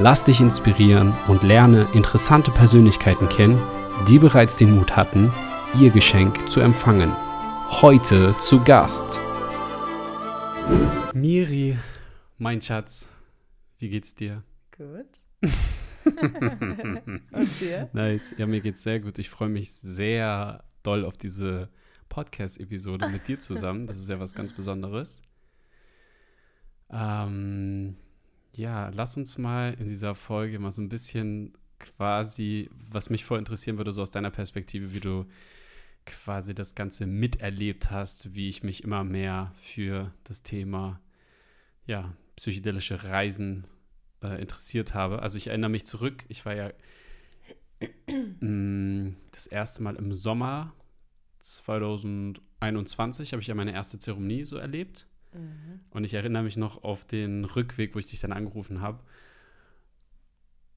Lass dich inspirieren und lerne interessante Persönlichkeiten kennen, die bereits den Mut hatten, ihr Geschenk zu empfangen. Heute zu Gast. Miri, mein Schatz, wie geht's dir? Gut. und dir? Nice. Ja, mir geht's sehr gut. Ich freue mich sehr doll auf diese Podcast-Episode mit dir zusammen. Das ist ja was ganz Besonderes. Ähm, ja, lass uns mal in dieser Folge mal so ein bisschen quasi, was mich voll interessieren würde, so aus deiner Perspektive, wie du quasi das Ganze miterlebt hast, wie ich mich immer mehr für das Thema, ja, psychedelische Reisen äh, interessiert habe. Also ich erinnere mich zurück, ich war ja mm, das erste Mal im Sommer 2021, habe ich ja meine erste Zeremonie so erlebt. Mhm. Und ich erinnere mich noch auf den Rückweg, wo ich dich dann angerufen habe.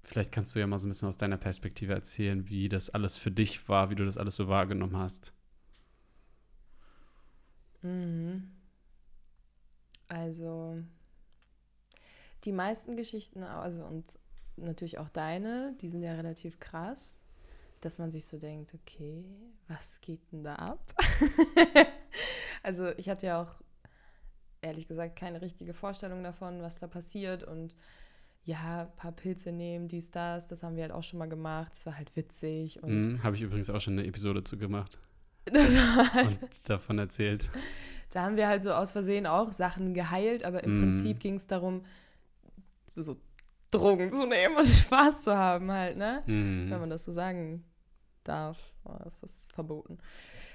Vielleicht kannst du ja mal so ein bisschen aus deiner Perspektive erzählen, wie das alles für dich war, wie du das alles so wahrgenommen hast. Mhm. Also, die meisten Geschichten, also und natürlich auch deine, die sind ja relativ krass, dass man sich so denkt, okay, was geht denn da ab? also, ich hatte ja auch ehrlich gesagt keine richtige Vorstellung davon, was da passiert und ja, ein paar Pilze nehmen, dies, das, das haben wir halt auch schon mal gemacht. Es war halt witzig. Und mm, Habe ich übrigens auch schon eine Episode zu gemacht. halt, und davon erzählt. Da haben wir halt so aus Versehen auch Sachen geheilt, aber im mm. Prinzip ging es darum, so Drogen zu nehmen und Spaß zu haben halt, ne? Mm. Wenn man das so sagen darf. Oh, ist das verboten.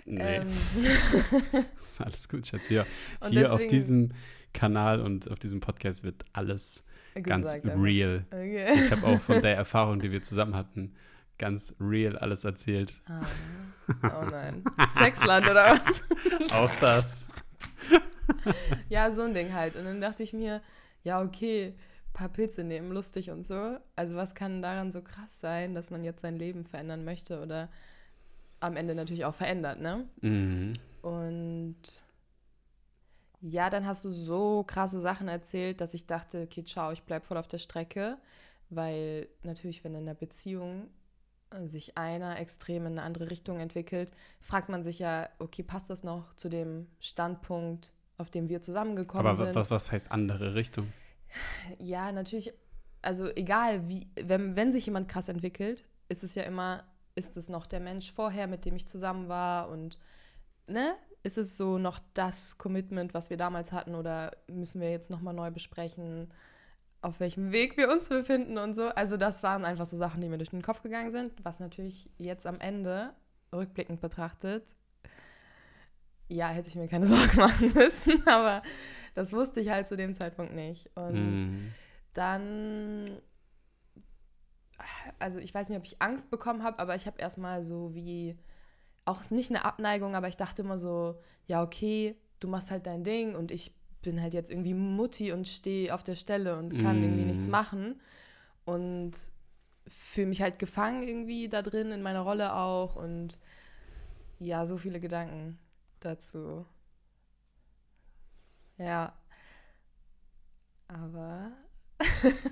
Nee. Ähm. alles gut, Schatz. Hier, hier deswegen, auf diesem Kanal und auf diesem Podcast wird alles ganz real. Okay. Ich habe auch von der Erfahrung, die wir zusammen hatten, ganz real alles erzählt. Ah. Oh nein. Sexland oder was? auch das. ja, so ein Ding halt. Und dann dachte ich mir, ja, okay, paar Pilze nehmen, lustig und so. Also was kann daran so krass sein, dass man jetzt sein Leben verändern möchte oder am Ende natürlich auch verändert, ne? Mhm. Und ja, dann hast du so krasse Sachen erzählt, dass ich dachte, okay, ciao, ich bleib voll auf der Strecke, weil natürlich, wenn in einer Beziehung sich einer extrem in eine andere Richtung entwickelt, fragt man sich ja, okay, passt das noch zu dem Standpunkt, auf dem wir zusammengekommen Aber sind? Aber was, was heißt andere Richtung? Ja, natürlich, also egal, wie, wenn, wenn sich jemand krass entwickelt, ist es ja immer ist es noch der Mensch vorher, mit dem ich zusammen war und ne, ist es so noch das Commitment, was wir damals hatten oder müssen wir jetzt nochmal neu besprechen, auf welchem Weg wir uns befinden und so. Also das waren einfach so Sachen, die mir durch den Kopf gegangen sind, was natürlich jetzt am Ende, rückblickend betrachtet, ja, hätte ich mir keine Sorgen machen müssen, aber das wusste ich halt zu dem Zeitpunkt nicht. Und mm. dann also ich weiß nicht, ob ich Angst bekommen habe, aber ich habe erstmal so wie, auch nicht eine Abneigung, aber ich dachte immer so, ja, okay, du machst halt dein Ding und ich bin halt jetzt irgendwie Mutti und stehe auf der Stelle und kann mm. irgendwie nichts machen. Und fühle mich halt gefangen irgendwie da drin, in meiner Rolle auch. Und ja, so viele Gedanken dazu. Ja. Aber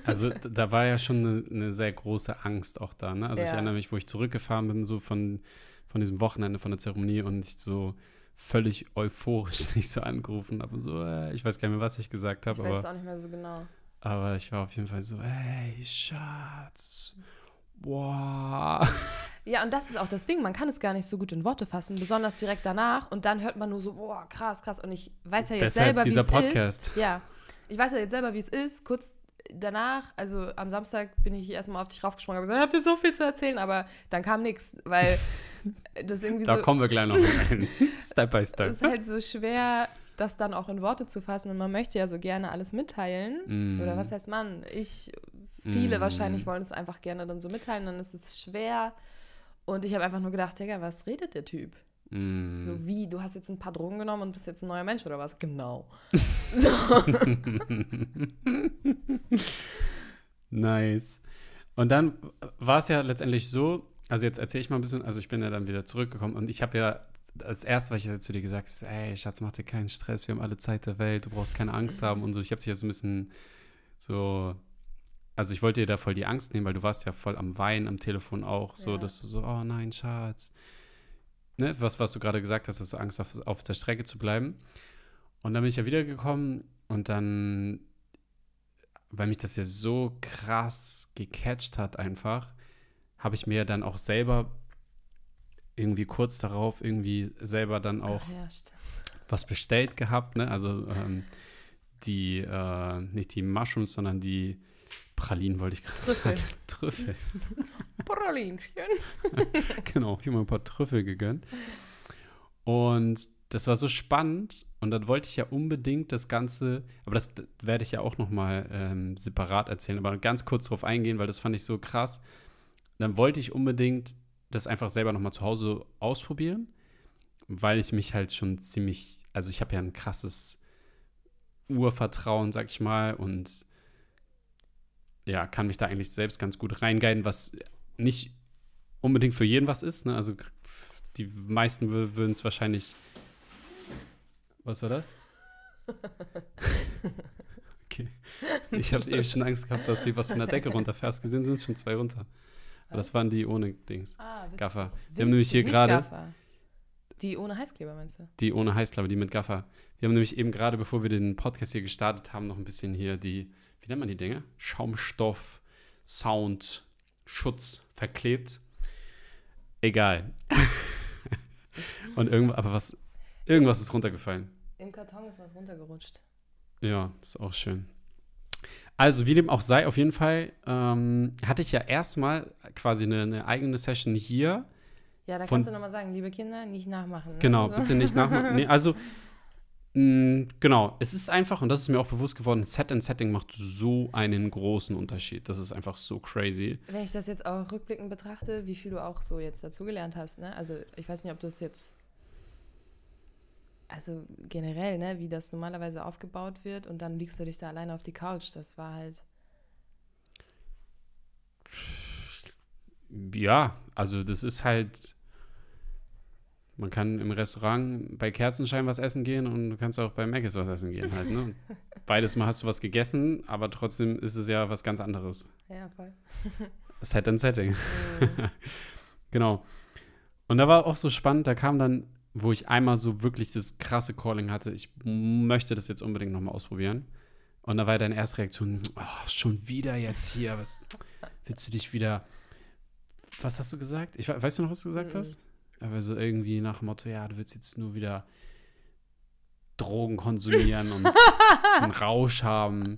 also da war ja schon eine, eine, sehr große Angst auch da. Ne? Also ja. ich erinnere mich, wo ich zurückgefahren bin, so von, von diesem Wochenende, von der Zeremonie und ich so völlig euphorisch dich so angerufen habe. So, äh, ich weiß gar nicht mehr, was ich gesagt habe. Ich weiß aber, auch nicht mehr so genau. Aber ich war auf jeden Fall so, hey, Schatz, wow. Ja, und das ist auch das Ding, man kann es gar nicht so gut in Worte fassen, besonders direkt danach. Und dann hört man nur so, boah, krass, krass. Und ich weiß ja jetzt Deshalb selber, wie es Podcast. ist. Ja, ich weiß ja jetzt selber, wie es ist, kurz danach, also am Samstag bin ich erstmal auf dich raufgesprungen und gesagt, habt ihr so viel zu erzählen, aber dann kam nichts, weil das irgendwie da so. Da kommen wir gleich noch rein. Step by step. Es ist halt so schwer, das dann auch in Worte zu fassen und man möchte ja so gerne alles mitteilen. Mm. Oder was heißt man? Ich Viele Mm. wahrscheinlich wollen es einfach gerne dann so mitteilen, dann ist es schwer. Und ich habe einfach nur gedacht, Digga, was redet der Typ? Mm. So wie, du hast jetzt ein paar Drogen genommen und bist jetzt ein neuer Mensch oder was? Genau. Nice. Und dann war es ja letztendlich so, also jetzt erzähle ich mal ein bisschen, also ich bin ja dann wieder zurückgekommen und ich habe ja als erstes, was ich zu dir gesagt habe, ey, Schatz, mach dir keinen Stress, wir haben alle Zeit der Welt, du brauchst keine Angst haben und so. Ich habe dich ja so ein bisschen so, also ich wollte dir da voll die Angst nehmen, weil du warst ja voll am Weinen am Telefon auch, so, Ja. dass du so, oh nein, Schatz. Ne, was, was du gerade gesagt hast, dass du Angst auf, auf der Strecke zu bleiben. Und dann bin ich ja wiedergekommen und dann weil mich das ja so krass gecatcht hat einfach, habe ich mir dann auch selber irgendwie kurz darauf irgendwie selber dann auch ja, was bestellt gehabt, ne? Also ähm, die, äh, nicht die Mushrooms, sondern die Pralinen wollte ich gerade sagen. Trüffel. Pralinchen. genau, ich habe mir ein paar Trüffel gegönnt. Und das war so spannend und dann wollte ich ja unbedingt das Ganze, aber das werde ich ja auch noch mal ähm, separat erzählen, aber ganz kurz drauf eingehen, weil das fand ich so krass. Dann wollte ich unbedingt das einfach selber noch mal zu Hause ausprobieren, weil ich mich halt schon ziemlich, also ich habe ja ein krasses Urvertrauen, sag ich mal, und ja, kann mich da eigentlich selbst ganz gut reinguiden, was nicht unbedingt für jeden was ist. Ne? Also die meisten wür- würden es wahrscheinlich. Was war das? okay. Ich habe eben schon Angst gehabt, dass hier was von der Decke runterfährt. Hast gesehen, sind schon zwei runter. Aber das waren die ohne Dings. Ah, witzig. Gaffer. Wir haben nämlich hier gerade. Die ohne Heißkleber, meinst du? die ohne Heißklappe, die mit Gaffer. Wir haben nämlich eben gerade, bevor wir den Podcast hier gestartet haben, noch ein bisschen hier die, wie nennt man die Dinge? Schaumstoff, Sound, Schutz verklebt. Egal. Und irgendwas, aber was, irgendwas ist runtergefallen. Im Karton ist was runtergerutscht. Ja, ist auch schön. Also, wie dem auch sei, auf jeden Fall ähm, hatte ich ja erstmal quasi eine, eine eigene Session hier. Ja, da kannst du nochmal sagen, liebe Kinder, nicht nachmachen. Ne? Genau, Also- bitte nicht nachmachen. Nee, also, genau, es ist einfach, und das ist mir auch bewusst geworden, Set and Setting macht so einen großen Unterschied. Das ist einfach so crazy. Wenn ich das jetzt auch rückblickend betrachte, wie viel du auch so jetzt dazugelernt hast, ne? Also ich weiß nicht, ob du es jetzt, also generell, ne, wie das normalerweise aufgebaut wird und dann liegst du dich da alleine auf die Couch. Das war halt, Ja, also, das ist halt. Man kann im Restaurant bei Kerzenschein was essen gehen und du kannst auch bei Mc's was essen gehen halt, ne? Beides Mal hast du was gegessen, aber trotzdem ist es ja was ganz anderes. ja, voll. Set and Setting. Mhm. Genau. Und da war auch so spannend, da kam dann, wo ich einmal so wirklich das krasse Calling hatte, ich möchte das jetzt unbedingt nochmal ausprobieren. Und da war deine erste Reaktion, oh, schon wieder jetzt hier, was willst du dich wieder, was hast du gesagt? Ich, we- weißt du noch, was du gesagt Mhm. hast? So irgendwie nach dem Motto, ja, du willst jetzt nur wieder Drogen konsumieren und einen Rausch haben.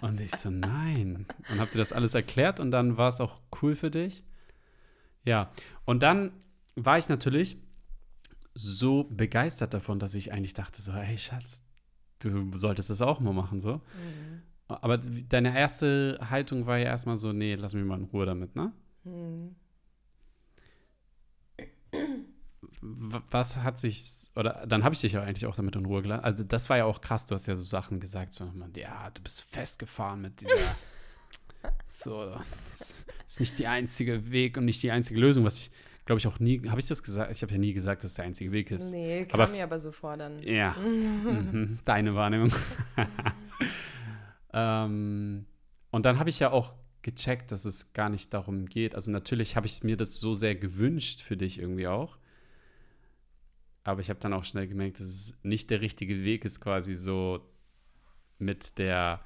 Und ich so, nein. Und hab dir das alles erklärt und dann war es auch cool für dich. Ja, und dann war ich natürlich so begeistert davon, dass ich eigentlich dachte so, hey Schatz, du solltest das auch mal machen, so. Mhm. Aber deine erste Haltung war ja erstmal so, nee, lass mich mal in Ruhe damit, ne? Mhm. Was hat sich, oder dann habe ich dich ja eigentlich auch damit in Ruhe gelassen. Also das war ja auch krass, du hast ja so Sachen gesagt, so, man, ja, du bist festgefahren mit dieser, so, das ist nicht der einzige Weg und nicht die einzige Lösung, was ich, glaube ich, auch nie, habe ich das gesagt? Ich habe ja nie gesagt, dass der einzige Weg ist. Nee, kam Aber- mir aber so vor dann. Ja, mhm. deine Wahrnehmung. ähm, und dann habe ich ja auch gecheckt, dass es gar nicht darum geht. Also natürlich habe ich mir das so sehr gewünscht für dich irgendwie auch. Aber ich habe dann auch schnell gemerkt, dass es nicht der richtige Weg ist, quasi so mit der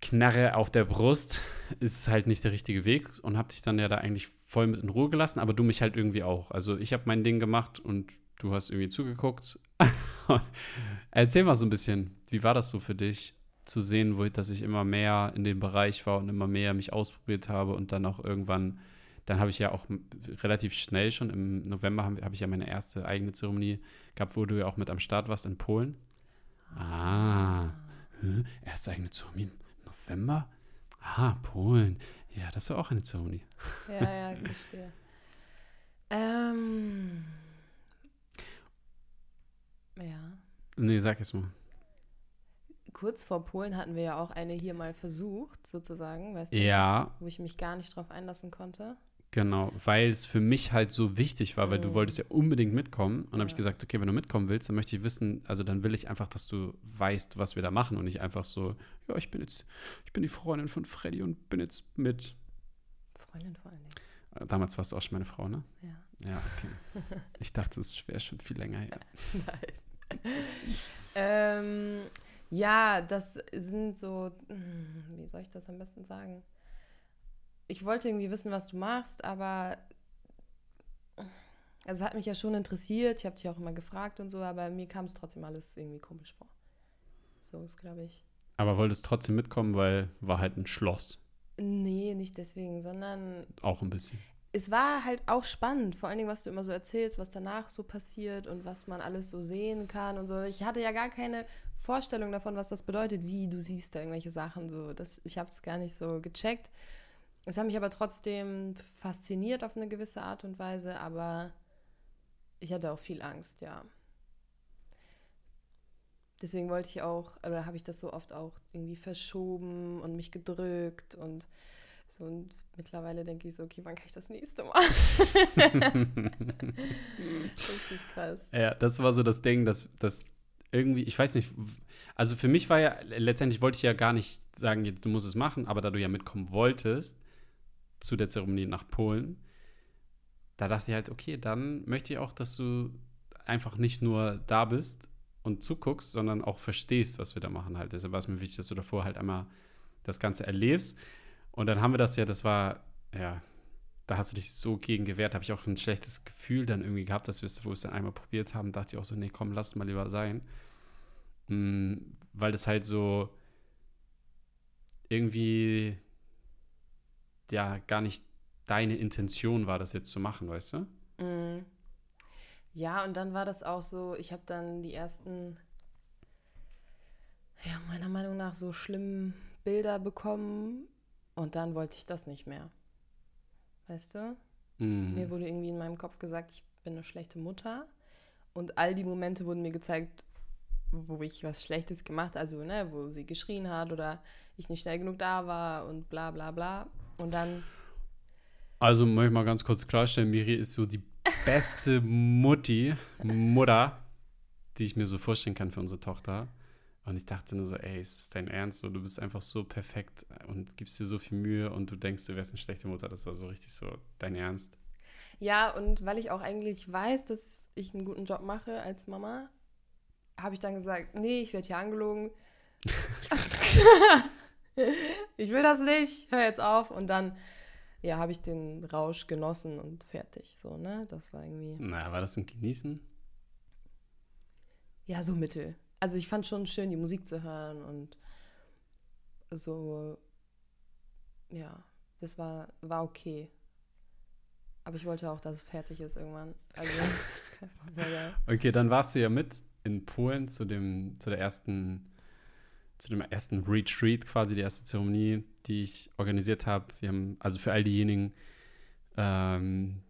Knarre auf der Brust ist halt nicht der richtige Weg und habe dich dann ja da eigentlich voll mit in Ruhe gelassen, aber du mich halt irgendwie auch. Also ich habe mein Ding gemacht und du hast irgendwie zugeguckt. Erzähl mal so ein bisschen, wie war das so für dich, zu sehen, wo, dass ich immer mehr in dem Bereich war und immer mehr mich ausprobiert habe und dann auch irgendwann, dann habe ich ja auch relativ schnell schon im November habe hab ich ja meine erste eigene Zeremonie gehabt, wo du ja auch mit am Start warst in Polen. Ah, Hä? erste eigene Zeremonie. November? Ah, Polen. Ja, das war auch eine Zeremonie. Ja, ja, verstehe. ähm, ja. Nee, sag es mal. Kurz vor Polen hatten wir ja auch eine hier mal versucht, sozusagen, weißt du? Ja, Wo ich mich gar nicht drauf einlassen konnte. Genau, weil es für mich halt so wichtig war, weil du Mhm. wolltest ja unbedingt mitkommen. Und dann habe ich Ja. gesagt, okay, wenn du mitkommen willst, dann möchte ich wissen, also dann will ich einfach, dass du weißt, was wir da machen und nicht einfach so, ja, ich bin jetzt, ich bin die Freundin von Freddy und bin jetzt mit. Freundin vor allen Dingen. Äh, Damals warst du auch schon meine Frau, ne? Ja. Ja, okay. Ich dachte, es wäre schon viel länger her. Nein. ähm, ja, das sind so, hm, wie soll ich das am besten sagen? Ich wollte irgendwie wissen, was du machst, aber also es hat mich ja schon interessiert. Ich habe dich auch immer gefragt und so, aber mir kam es trotzdem alles irgendwie komisch vor. So ist, glaube ich. Aber wolltest trotzdem mitkommen, weil war halt ein Schloss. Nee, nicht deswegen, sondern Auch ein bisschen. es war halt auch spannend, vor allen Dingen, was du immer so erzählst, was danach so passiert und was man alles so sehen kann und so. Ich hatte ja gar keine Vorstellung davon, was das bedeutet, wie du siehst da irgendwelche Sachen so. Das, ich habe es gar nicht so gecheckt. Es hat mich aber trotzdem fasziniert auf eine gewisse Art und Weise, aber ich hatte auch viel Angst, ja. Deswegen wollte ich auch, oder habe ich das so oft auch irgendwie verschoben und mich gedrückt und so und mittlerweile denke ich so, okay, wann kann ich das nächste Mal? Richtig krass. Ja, das war so das Ding, dass das irgendwie, ich weiß nicht, also für mich war ja, letztendlich wollte ich ja gar nicht sagen, du musst es machen, aber da du ja mitkommen wolltest zu der Zeremonie nach Polen, da dachte ich halt, okay, dann möchte ich auch, dass du einfach nicht nur da bist und zuguckst, sondern auch verstehst, was wir da machen halt. Deshalb war es mir wichtig, dass du davor halt einmal das Ganze erlebst. Und dann haben wir das ja, das war, ja, da hast du dich so gegen gewehrt, habe ich auch ein schlechtes Gefühl dann irgendwie gehabt, dass wir es, wo wir es dann einmal probiert haben, dachte ich auch so, nee, komm, lass mal lieber sein. Mm, weil das halt so irgendwie ja gar nicht deine Intention war, das jetzt zu machen, weißt du? Mm. Ja, und dann war das auch so, ich habe dann die ersten, ja, meiner Meinung nach so schlimmen Bilder bekommen und dann wollte ich das nicht mehr. Weißt du? Mm. Mir wurde irgendwie in meinem Kopf gesagt, ich bin eine schlechte Mutter. Und all die Momente wurden mir gezeigt, wo ich was Schlechtes gemacht, also ne, wo sie geschrien hat oder ich nicht schnell genug da war und bla bla bla. Und dann, Also möchte ich mal ganz kurz klarstellen, Miri ist so die beste Mutti, Mutter, die ich mir so vorstellen kann für unsere Tochter. Und ich dachte nur so, ey, ist das dein Ernst? Du bist einfach so perfekt und gibst dir so viel Mühe und du denkst, du wärst eine schlechte Mutter. Das war so richtig so dein Ernst. ja, und weil ich auch eigentlich weiß, dass ich einen guten Job mache als Mama, habe ich dann gesagt, nee, ich werde hier angelogen. ich will das nicht, hör jetzt auf. Und dann, ja, habe ich den Rausch genossen und fertig. So, ne? Das war irgendwie. Na, war das ein Genießen? Ja, so mittel. Also ich fand schon schön, die Musik zu hören und so, ja, das war, war okay. Aber ich wollte auch, dass es fertig ist irgendwann. Also. Okay, dann warst du ja mit in Polen zu dem, zu der ersten, zu dem ersten Retreat, quasi die erste Zeremonie, die ich organisiert habe. Wir haben, also für all diejenigen, ähm,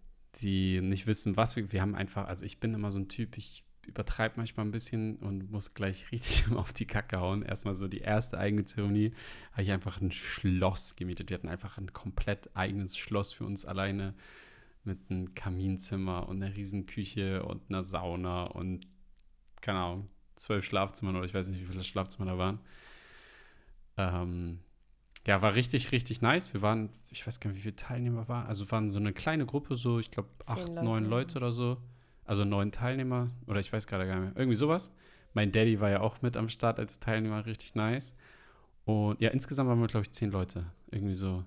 die nicht wissen, was wir, wir haben einfach, also ich bin immer so ein Typ, ich übertreibe manchmal ein bisschen und muss gleich richtig auf die Kacke hauen. Erstmal so die erste eigene Zeremonie habe ich einfach ein Schloss gemietet. Wir hatten einfach ein komplett eigenes Schloss für uns alleine mit einem Kaminzimmer und einer riesen Küche und einer Sauna und keine Ahnung, zwölf Schlafzimmern oder ich weiß nicht, wie viele Schlafzimmer da waren. Ähm, ja, war richtig, richtig nice. Wir waren, ich weiß gar nicht, wie viele Teilnehmer waren. Also waren so eine kleine Gruppe, so, ich glaube, acht, Leute. neun Leute oder so. Also neun Teilnehmer oder ich weiß gerade gar nicht mehr. Irgendwie sowas. Mein Daddy war ja auch mit am Start als Teilnehmer, richtig nice. Und ja, insgesamt waren wir, glaube ich, zehn Leute. Irgendwie so.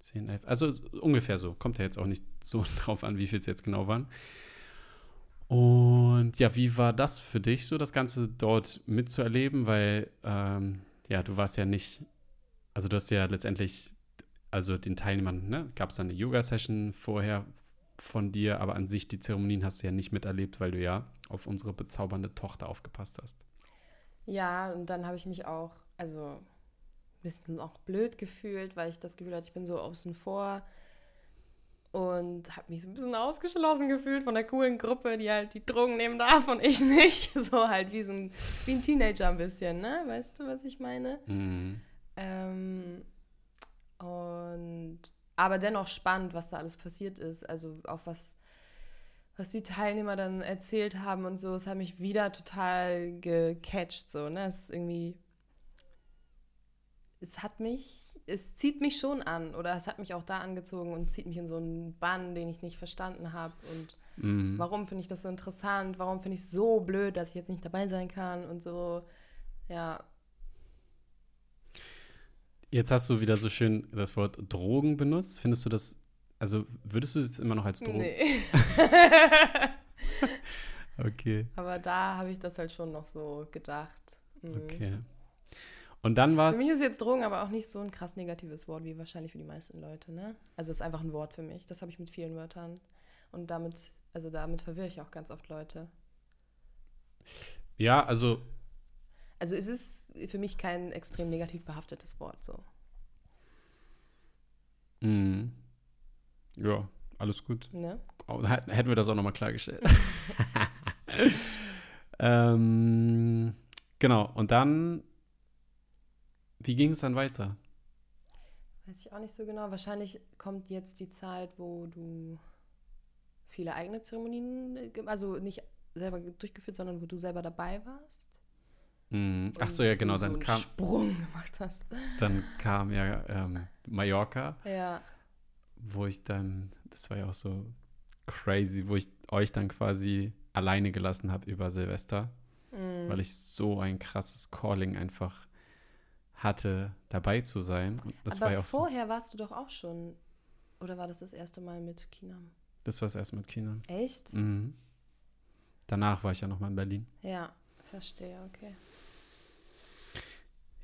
Zehn, elf. Also ungefähr so. Kommt ja jetzt auch nicht so drauf an, wie viel es jetzt genau waren. Und ja, wie war das für dich, so das Ganze dort mitzuerleben? Weil, ähm, ja, du warst ja nicht, also du hast ja letztendlich, also den Teilnehmern, ne, gab es dann eine Yoga-Session vorher von dir, aber an sich die Zeremonien hast du ja nicht miterlebt, weil du ja auf unsere bezaubernde Tochter aufgepasst hast. ja, und dann habe ich mich auch, also bisschen auch blöd gefühlt, weil ich das Gefühl hatte, ich bin so außen vor und habe mich so ein bisschen ausgeschlossen gefühlt von der coolen Gruppe, die halt die Drogen nehmen darf und ich nicht. So halt wie so ein, wie ein Teenager ein bisschen, ne? Weißt du, was ich meine? Mhm. Ähm, und aber dennoch spannend, was da alles passiert ist. Also auch was, was die Teilnehmer dann erzählt haben und so. Es hat mich wieder total gecatcht. So, ne? Es ist irgendwie. Es hat mich es zieht mich schon an oder es hat mich auch da angezogen und zieht mich in so einen Bann, den ich nicht verstanden habe. Und Mhm. warum finde ich das so interessant? Warum finde ich es so blöd, dass ich jetzt nicht dabei sein kann und so. Ja, Jetzt hast du wieder so schön das Wort Drogen benutzt. Findest du das, also würdest du das immer noch als Drogen? nee. Okay, Aber da habe ich das halt schon noch so gedacht. Mhm. okay. Und dann war Für es, mich ist jetzt Drogen aber auch nicht so ein krass negatives Wort wie wahrscheinlich für die meisten Leute, ne? Also es ist einfach ein Wort für mich. Das habe ich mit vielen Wörtern. Und damit, also damit verwirre ich auch ganz oft Leute. ja, also Also es ist für mich kein extrem negativ behaftetes Wort so. Mhm. Ja, alles gut. Ne? Hä- Hätten wir das auch nochmal klargestellt. ähm, genau, und dann, wie ging es dann weiter? Weiß ich auch nicht so genau. Wahrscheinlich kommt jetzt die Zeit, wo du viele eigene Zeremonien, äh, also nicht selber durchgeführt, sondern wo du selber dabei warst. Mhm. Ach so, ja, genau, so dann einen kam, Sprung gemacht hast. dann kam ja ähm, Mallorca, Ja. wo ich dann, das war ja auch so crazy, wo ich euch dann quasi alleine gelassen habe über Silvester, Mhm. weil ich so ein krasses Calling einfach hatte, dabei zu sein. Und das Aber war ja auch so. vorher warst du doch auch schon, oder war das das erste Mal mit Kinam? Das war es erst mit Kindern. Echt? Mhm. Danach war ich ja nochmal in Berlin. Ja, verstehe, okay.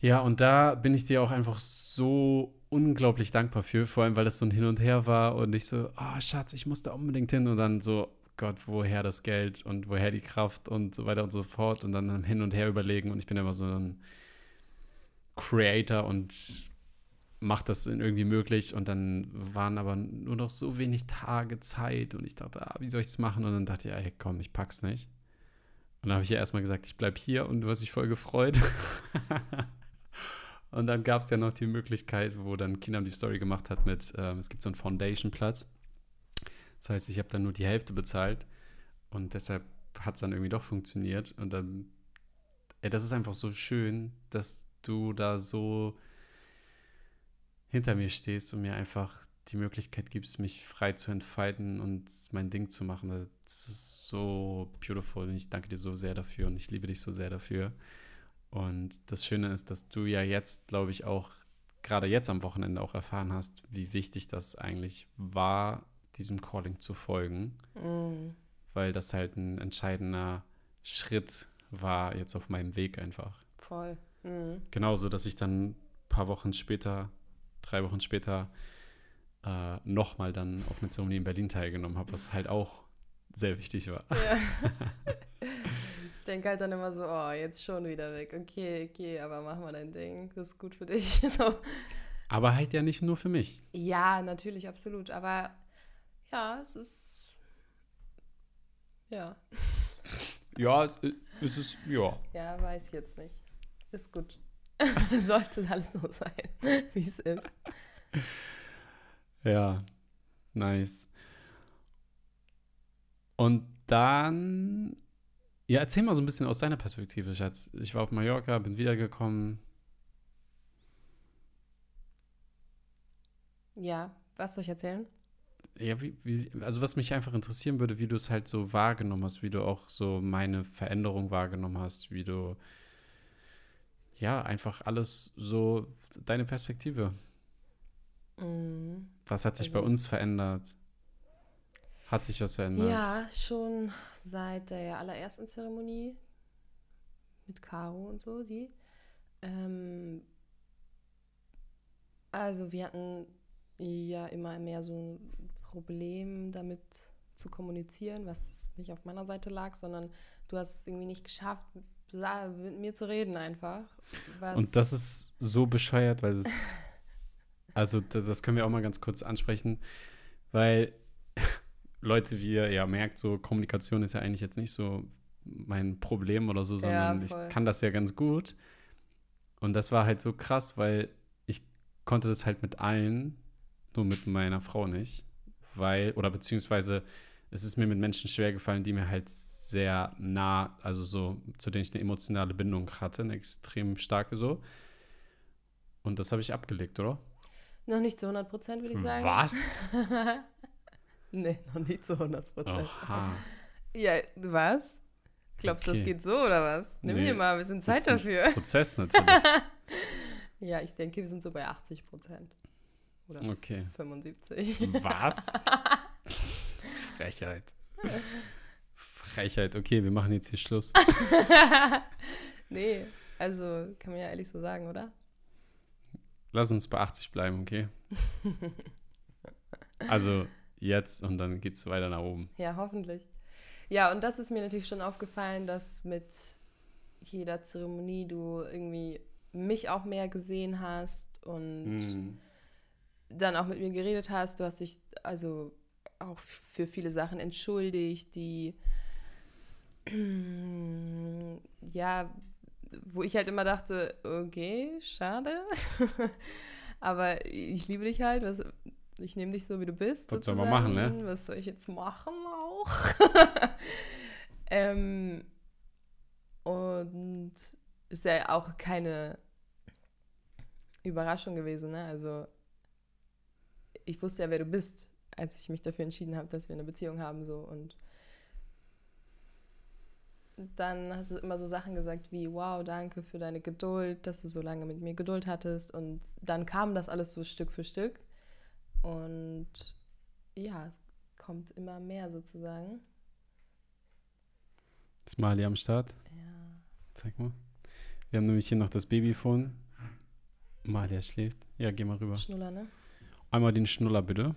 Ja, und da bin ich dir auch einfach so unglaublich dankbar für, vor allem weil das so ein Hin und Her war und ich so, oh Schatz, ich muss da unbedingt hin und dann so, Gott, woher das Geld und woher die Kraft und so weiter und so fort und dann Hin und Her überlegen und ich bin immer so ein Creator und mach das irgendwie möglich und dann waren aber nur noch so wenig Tage Zeit und ich dachte, ah, wie soll ich das machen und dann dachte ich, ey, komm, ich pack's nicht. Und dann habe ich ja erstmal gesagt, ich bleib hier und du hast dich voll gefreut. Und dann gab es ja noch die Möglichkeit, wo dann Kinam die Story gemacht hat mit, ähm, es gibt so einen Foundation-Platz. Das heißt, ich habe dann nur die Hälfte bezahlt und deshalb hat es dann irgendwie doch funktioniert. Und dann, ey, das ist einfach so schön, dass du da so hinter mir stehst und mir einfach die Möglichkeit gibst, mich frei zu entfalten und mein Ding zu machen. Das ist so beautiful und ich danke dir so sehr dafür und ich liebe dich so sehr dafür. Und das Schöne ist, dass du ja jetzt, glaube ich, auch gerade jetzt am Wochenende auch erfahren hast, wie wichtig das eigentlich war, diesem Calling zu folgen, Mhm. weil das halt ein entscheidender Schritt war jetzt auf meinem Weg einfach. Voll. Mhm. Genauso, dass ich dann ein paar Wochen später, drei Wochen später, äh, nochmal dann auf eine Zeremonie in Berlin teilgenommen habe, was halt auch sehr wichtig war. Ja. ich denke halt dann immer so, oh, jetzt schon wieder weg. Okay, okay, aber mach mal dein Ding. Das ist gut für dich. So. Aber halt ja nicht nur für mich. Ja, natürlich, absolut. Aber ja, es ist. Ja. Ja, es, es ist, ja. Ja, weiß ich jetzt nicht. Ist gut. Sollte alles so sein, wie es ist. Ja, nice. Und dann, ja, erzähl mal so ein bisschen aus deiner Perspektive, Schatz. Ich war auf Mallorca, bin wiedergekommen. Ja, was soll ich erzählen? Ja, wie, wie, also was mich einfach interessieren würde, wie du es halt so wahrgenommen hast, wie du auch so meine Veränderung wahrgenommen hast, wie du, ja, einfach alles so, deine Perspektive. Mhm. Was hat sich Also- bei uns verändert? Hat sich was verändert? Ja, schon seit der allerersten Zeremonie mit Caro und so, die. Ähm, also wir hatten ja immer mehr so ein Problem damit zu kommunizieren, was nicht auf meiner Seite lag, sondern du hast es irgendwie nicht geschafft, mit mir zu reden einfach. Und das ist so bescheuert, weil das. also, das, das können wir auch mal ganz kurz ansprechen, weil Leute, wie ihr ja merkt, so Kommunikation ist ja eigentlich jetzt nicht so mein Problem oder so, sondern voll. ich kann das ja ganz gut. Und das war halt so krass, weil ich konnte das halt mit allen, nur mit meiner Frau nicht. Weil, oder beziehungsweise es ist mir mit Menschen schwer gefallen, die mir halt sehr nah, also so, zu denen ich eine emotionale Bindung hatte, eine extrem starke so. Und das habe ich abgelegt, oder? noch nicht zu 100 Prozent, würde ich sagen. Was? Nee, noch nicht zu 100 Prozent. Ja, was? Glaubst du, das Okay. geht so oder was? Nimm Nee, dir mal ein bisschen Das ist Zeit ein dafür. Prozess natürlich. Ja, ich denke, wir sind so bei 80 Prozent. Oder Okay. 75. Was? Frechheit. Frechheit. Okay, wir machen jetzt hier Schluss. nee, also kann man ja ehrlich so sagen, oder? Lass uns bei 80 bleiben, okay? Also jetzt und dann geht's weiter nach oben. Ja, hoffentlich. Ja, und das ist mir natürlich schon aufgefallen, dass mit jeder Zeremonie du irgendwie mich auch mehr gesehen hast und Mhm. dann auch mit mir geredet hast. Du hast dich also auch für viele Sachen entschuldigt, die ja, wo ich halt immer dachte, okay, schade. Aber ich liebe dich halt. Was, ich nehme dich so, wie du bist. Was soll man machen, ne? Was soll ich jetzt machen auch? ähm, und ist ja auch keine Überraschung gewesen, ne? Also ich wusste ja, wer du bist, als ich mich dafür entschieden habe, dass wir eine Beziehung haben so und dann hast du immer so Sachen gesagt wie wow, danke für deine Geduld, dass du so lange mit mir Geduld hattest und dann kam das alles so Stück für Stück und ja, es kommt immer mehr sozusagen. Ist Mali am Start? Ja. Zeig mal. Wir haben nämlich hier noch das Babyphone. Malia schläft. Ja, geh mal rüber. Schnuller, ne? Einmal den Schnuller bitte.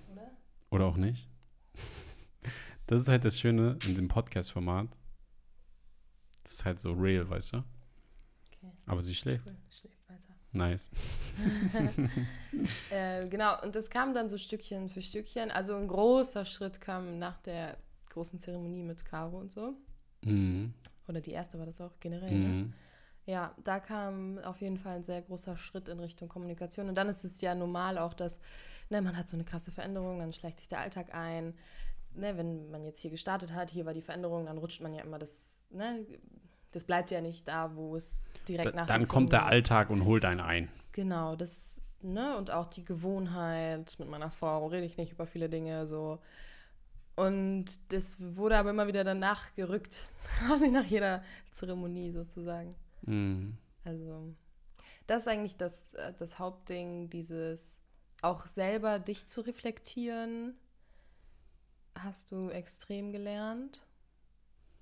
Oder? Auch nicht. Das ist halt das Schöne in dem Podcast-Format. Das ist halt so real, weißt du? Okay, Aber sie schläft. cool. Schläft weiter. Nice. Äh, genau, und das kam dann so Stückchen für Stückchen. Also ein großer Schritt kam nach der großen Zeremonie mit Caro und so. Mhm. Oder die erste war das auch generell. Ne? Mhm. Ja, da kam auf jeden Fall ein sehr großer Schritt in Richtung Kommunikation. Und dann ist es ja normal auch, dass ne, man hat so eine krasse Veränderung, dann schleicht sich der Alltag ein. Ne, wenn man jetzt hier gestartet hat, hier war die Veränderung, dann rutscht man ja immer das, ne, das bleibt ja nicht da, wo es direkt Da, nach dann kommt der. Alltag und holt einen ein. Genau, das, ne, und auch die Gewohnheit mit meiner Frau, rede ich nicht über viele Dinge, so. Und das wurde aber immer wieder danach gerückt, quasi nach jeder Zeremonie sozusagen. Mhm. Also, das ist eigentlich das, äh, das Hauptding, dieses auch selber dich zu reflektieren, hast du extrem gelernt.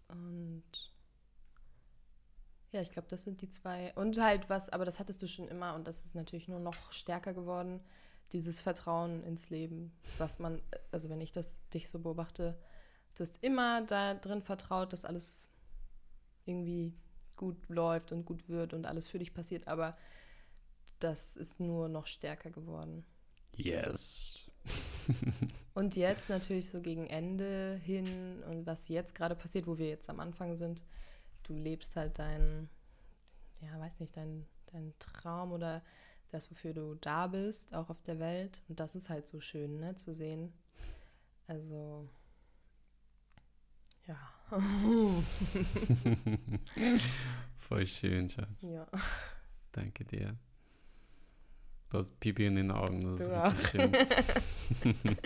Und ja, ich glaube, das sind die zwei. Und halt was, aber das hattest du schon immer und das ist natürlich nur noch stärker geworden, dieses Vertrauen ins Leben, was man, also wenn ich das dich so beobachte, du hast immer da drin vertraut, dass alles irgendwie gut läuft und gut wird und alles für dich passiert, aber das ist nur noch stärker geworden. Yes. Und jetzt natürlich so gegen Ende hin und was jetzt gerade passiert, wo wir jetzt am Anfang sind, du lebst halt deinen, ja, weiß nicht, deinen dein Traum oder das, wofür du da bist, auch auf der Welt. Und das ist halt so schön, ne, zu sehen. Also, ja. Voll schön, Schatz. ja. Danke dir. Du hast Pipi in den Augen. Das ist Du richtig schön.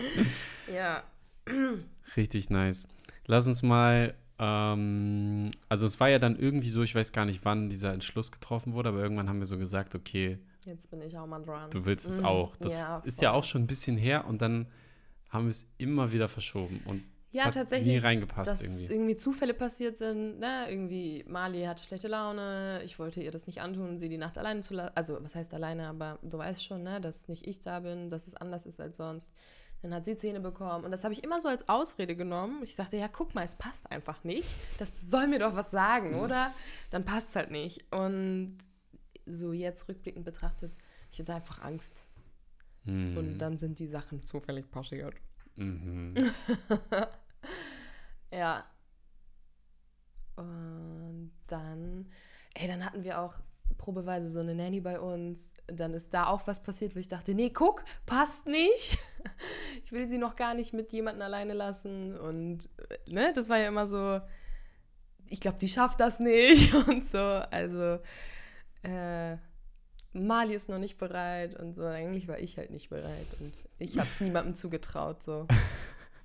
Ja. Richtig nice. Lass uns mal, ähm, also es war ja dann irgendwie so, ich weiß gar nicht, wann dieser Entschluss getroffen wurde, aber irgendwann haben wir so gesagt, okay, Jetzt bin ich auch mal dran. du willst es Mhm. auch. Das Ja, ist ja auch schon ein bisschen her und dann haben wir es immer wieder verschoben. Und Ja, hat tatsächlich. nie reingepasst dass irgendwie. irgendwie Zufälle passiert sind. Ne? Irgendwie, Mali hatte schlechte Laune, ich wollte ihr das nicht antun, sie die Nacht alleine zu lassen. Also, was heißt alleine, aber du weißt schon, ne? dass nicht ich da bin, dass es anders ist als sonst. Dann hat sie Zähne bekommen. Und das habe ich immer so als Ausrede genommen. Ich dachte, ja, guck mal, es passt einfach nicht. Das soll mir doch was sagen, oder? Dann passt es halt nicht. Und so jetzt rückblickend betrachtet, ich hatte einfach Angst. Mhm. Und dann sind die Sachen zufällig passiert. Mhm. Ja. Und dann, ey, dann hatten wir auch probeweise so eine Nanny bei uns. Dann ist da auch was passiert, wo ich dachte, nee, guck, passt nicht. Ich will sie noch gar nicht mit jemandem alleine lassen. Und, äh, ne, das war ja immer so, ich glaube, die schafft das nicht und so. Also, äh, Mali ist noch nicht bereit und so. Eigentlich war ich halt nicht bereit und ich habe es niemandem zugetraut, so.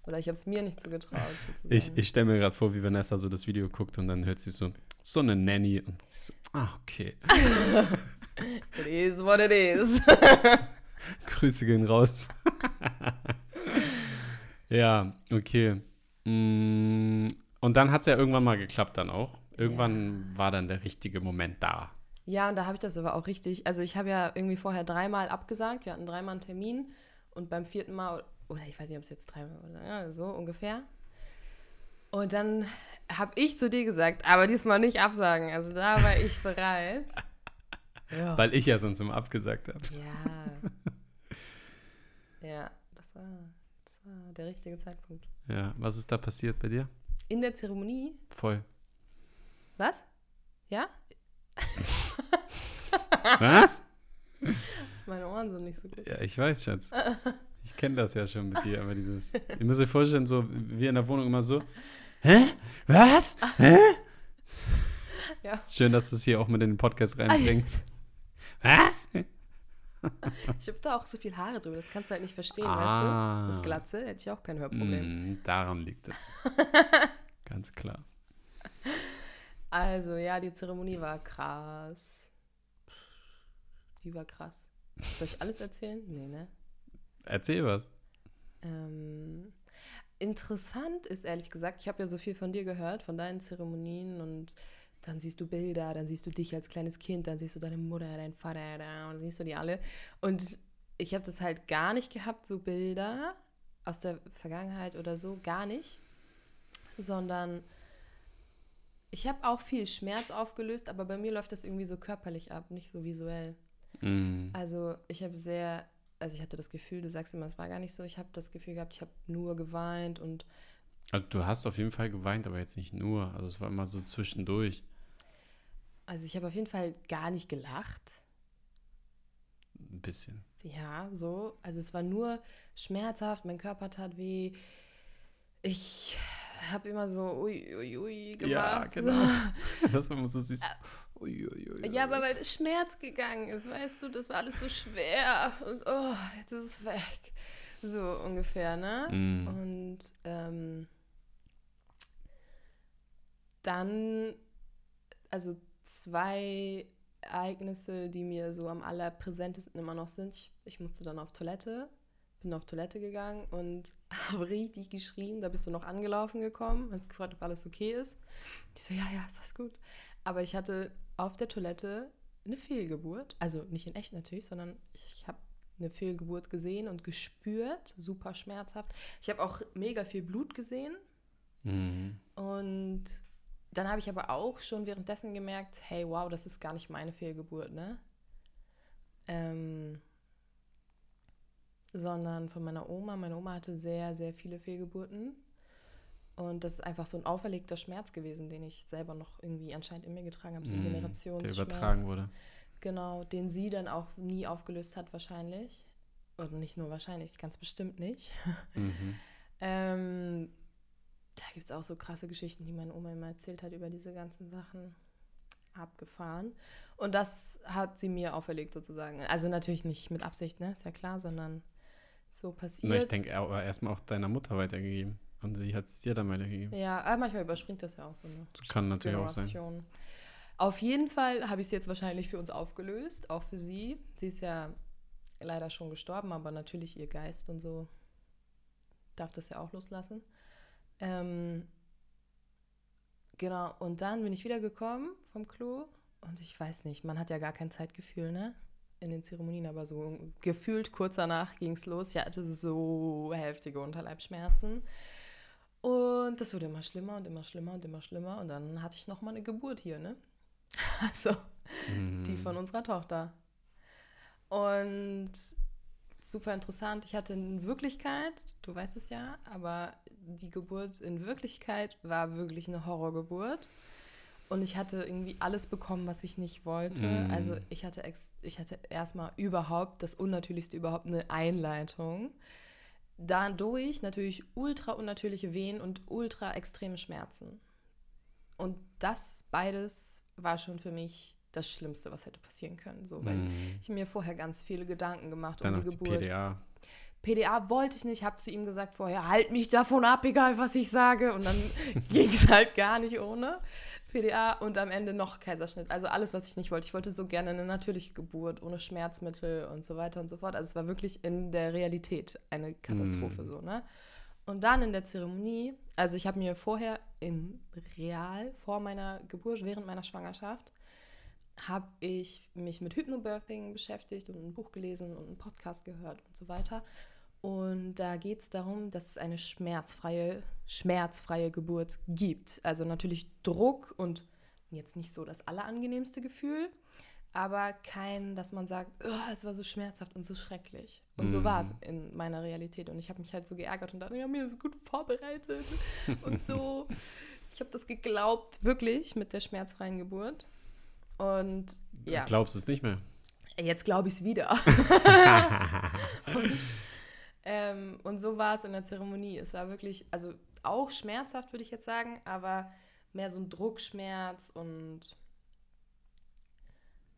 Oder ich habe es mir nicht zugetraut, sozusagen. Ich, ich stelle mir gerade vor, wie Vanessa so das Video guckt und dann hört sie so, so eine Nanny und sie so, ah, okay. It is what it is. Grüße gehen raus. ja, okay. Mm, Und dann hat es ja irgendwann mal geklappt dann auch. Irgendwann war dann der richtige Moment da. Ja, und da habe ich das aber auch richtig. Also ich habe ja irgendwie vorher dreimal abgesagt. Wir hatten dreimal einen Termin und beim vierten Mal, oder ich weiß nicht, ob es jetzt dreimal oder ja, so ungefähr. Und dann habe ich zu dir gesagt, aber diesmal nicht absagen. Also da war ich bereit. Ja. Weil ich ja sonst immer abgesagt habe. Ja. Ja, das war, das war der richtige Zeitpunkt. Ja, was ist da passiert bei dir? In der Zeremonie, Voll. was? Ja? Was? Meine Ohren sind nicht so gut. Ja, ich weiß, Schatz. Ich kenne das ja schon mit dir, aber dieses. Ihr müsst euch vorstellen, so wir in der Wohnung immer so. Hä? Was? Hä? Ja. Schön, dass du es hier auch mit in den Podcast reinbringst. Was? Ich habe da auch so viel Haare drüber, das kannst du halt nicht verstehen, Ah. weißt du? Mit Glatze hätte ich auch kein Hörproblem. Mm, daran liegt es. Ganz klar. Also, ja, die Zeremonie war krass. Die war krass. Soll ich alles erzählen? Nee, ne? Erzähl was. Ähm, interessant ist ehrlich gesagt, ich habe ja so viel von dir gehört, von deinen Zeremonien und dann siehst du Bilder, dann siehst du dich als kleines Kind, dann siehst du deine Mutter, deinen Vater, dann siehst du die alle. Und ich habe das halt gar nicht gehabt, so Bilder aus der Vergangenheit oder so, gar nicht. Sondern ich habe auch viel Schmerz aufgelöst, aber bei mir läuft das irgendwie so körperlich ab, nicht so visuell. Mm. Also ich habe sehr, also ich hatte das Gefühl, du sagst immer, es war gar nicht so, ich habe das Gefühl gehabt, ich habe nur geweint und Also du hast auf jeden Fall geweint, aber jetzt nicht nur. Also es war immer so zwischendurch. also ich habe auf jeden Fall gar nicht gelacht. Ein bisschen. Ja, so. Also es war nur schmerzhaft, mein Körper tat weh. Ich habe immer so ui, ui, ui gemacht. Ja, genau. So. Das war immer so süß. Ui, ui, ui, Ja, aber weil der Schmerz gegangen ist, weißt du, das war alles so schwer und oh, jetzt ist es weg. So ungefähr, ne? Mm. Und ähm, dann, also zwei Ereignisse, die mir so am allerpräsentesten immer noch sind. Ich, ich musste dann auf Toilette, bin auf Toilette gegangen und habe richtig geschrien. Da bist du noch angelaufen gekommen, hast gefragt, ob alles okay ist. Ich so, ja, ja, ist das gut. Aber ich hatte auf der Toilette eine Fehlgeburt. Also nicht in echt natürlich, sondern ich habe eine Fehlgeburt gesehen und gespürt. Super schmerzhaft. Ich habe auch mega viel Blut gesehen. Mhm. Und dann habe ich aber auch schon währenddessen gemerkt, hey, wow, das ist gar nicht meine Fehlgeburt, ne? Ähm, sondern von meiner Oma. Meine Oma hatte sehr, sehr viele Fehlgeburten. Und das ist einfach so ein auferlegter Schmerz gewesen, den ich selber noch irgendwie anscheinend in mir getragen habe, so ein Mm, Der Generationsschmerz. übertragen wurde. Genau, den sie dann auch nie aufgelöst hat wahrscheinlich. Und nicht nur wahrscheinlich, ganz bestimmt nicht. Mhm. Ähm, da gibt es auch so krasse Geschichten, die meine Oma immer erzählt hat über diese ganzen Sachen. Abgefahren. Und das hat sie mir auferlegt sozusagen. Also natürlich nicht mit Absicht, ne? Ist ja klar, sondern so passiert. Na, ich denke, aber erstmal auch deiner Mutter weitergegeben. Und sie hat es dir dann weitergegeben. Ja, aber manchmal überspringt das ja auch so eine Das kann natürlich auch sein. Generation. Auf jeden Fall habe ich es jetzt wahrscheinlich für uns aufgelöst, auch für sie. Sie ist ja leider schon gestorben, aber natürlich ihr Geist und so darf das ja auch loslassen. Ähm, genau, und dann bin ich wiedergekommen vom Klo und ich weiß nicht, man hat ja gar kein Zeitgefühl, ne? In den Zeremonien, aber so gefühlt kurz danach ging es los. Ich hatte so heftige Unterleibschmerzen. Und das wurde immer schlimmer und immer schlimmer und immer schlimmer. Und dann hatte ich nochmal eine Geburt hier, ne? Also mhm. die von unserer Tochter. Und super interessant. Ich hatte in Wirklichkeit, du weißt es ja, aber die Geburt in Wirklichkeit war wirklich eine Horrorgeburt. Und ich hatte irgendwie alles bekommen, was ich nicht wollte. Mm. Also ich hatte, ex ich hatte erstmal überhaupt, das Unnatürlichste überhaupt, eine Einleitung. Dadurch natürlich ultra unnatürliche Wehen und ultra extreme Schmerzen. Und das beides war schon für mich das Schlimmste, was hätte passieren können. So, weil mm. ich mir vorher ganz viele Gedanken gemacht Dann um die Geburt. Die PDA. PDA wollte ich nicht, habe zu ihm gesagt vorher, halt mich davon ab, egal was ich sage. Und dann ging es halt gar nicht ohne PDA und am Ende noch Kaiserschnitt. Also alles, was ich nicht wollte. Ich wollte so gerne eine natürliche Geburt, ohne Schmerzmittel und so weiter und so fort. Also es war wirklich in der Realität eine Katastrophe mm. so, ne? Und dann in der Zeremonie, also ich habe mir vorher in real, vor meiner Geburt, während meiner Schwangerschaft, habe ich mich mit Hypnobirthing beschäftigt und ein Buch gelesen und einen Podcast gehört und so weiter. Und da geht es darum, dass es eine schmerzfreie, schmerzfreie Geburt gibt. Also natürlich Druck und jetzt nicht so das allerangenehmste Gefühl, aber kein, dass man sagt, oh, es war so schmerzhaft und so schrecklich. Und mm. so war es in meiner Realität. Und ich habe mich halt so geärgert und dachte, ja, mir ist gut vorbereitet und so. Ich habe das geglaubt, wirklich, mit der schmerzfreien Geburt. Und ja. Du glaubst es nicht mehr? Jetzt glaube ich es wieder. und, ähm, und so war es in der Zeremonie. Es war wirklich, also auch schmerzhaft, würde ich jetzt sagen, aber mehr so ein Druckschmerz und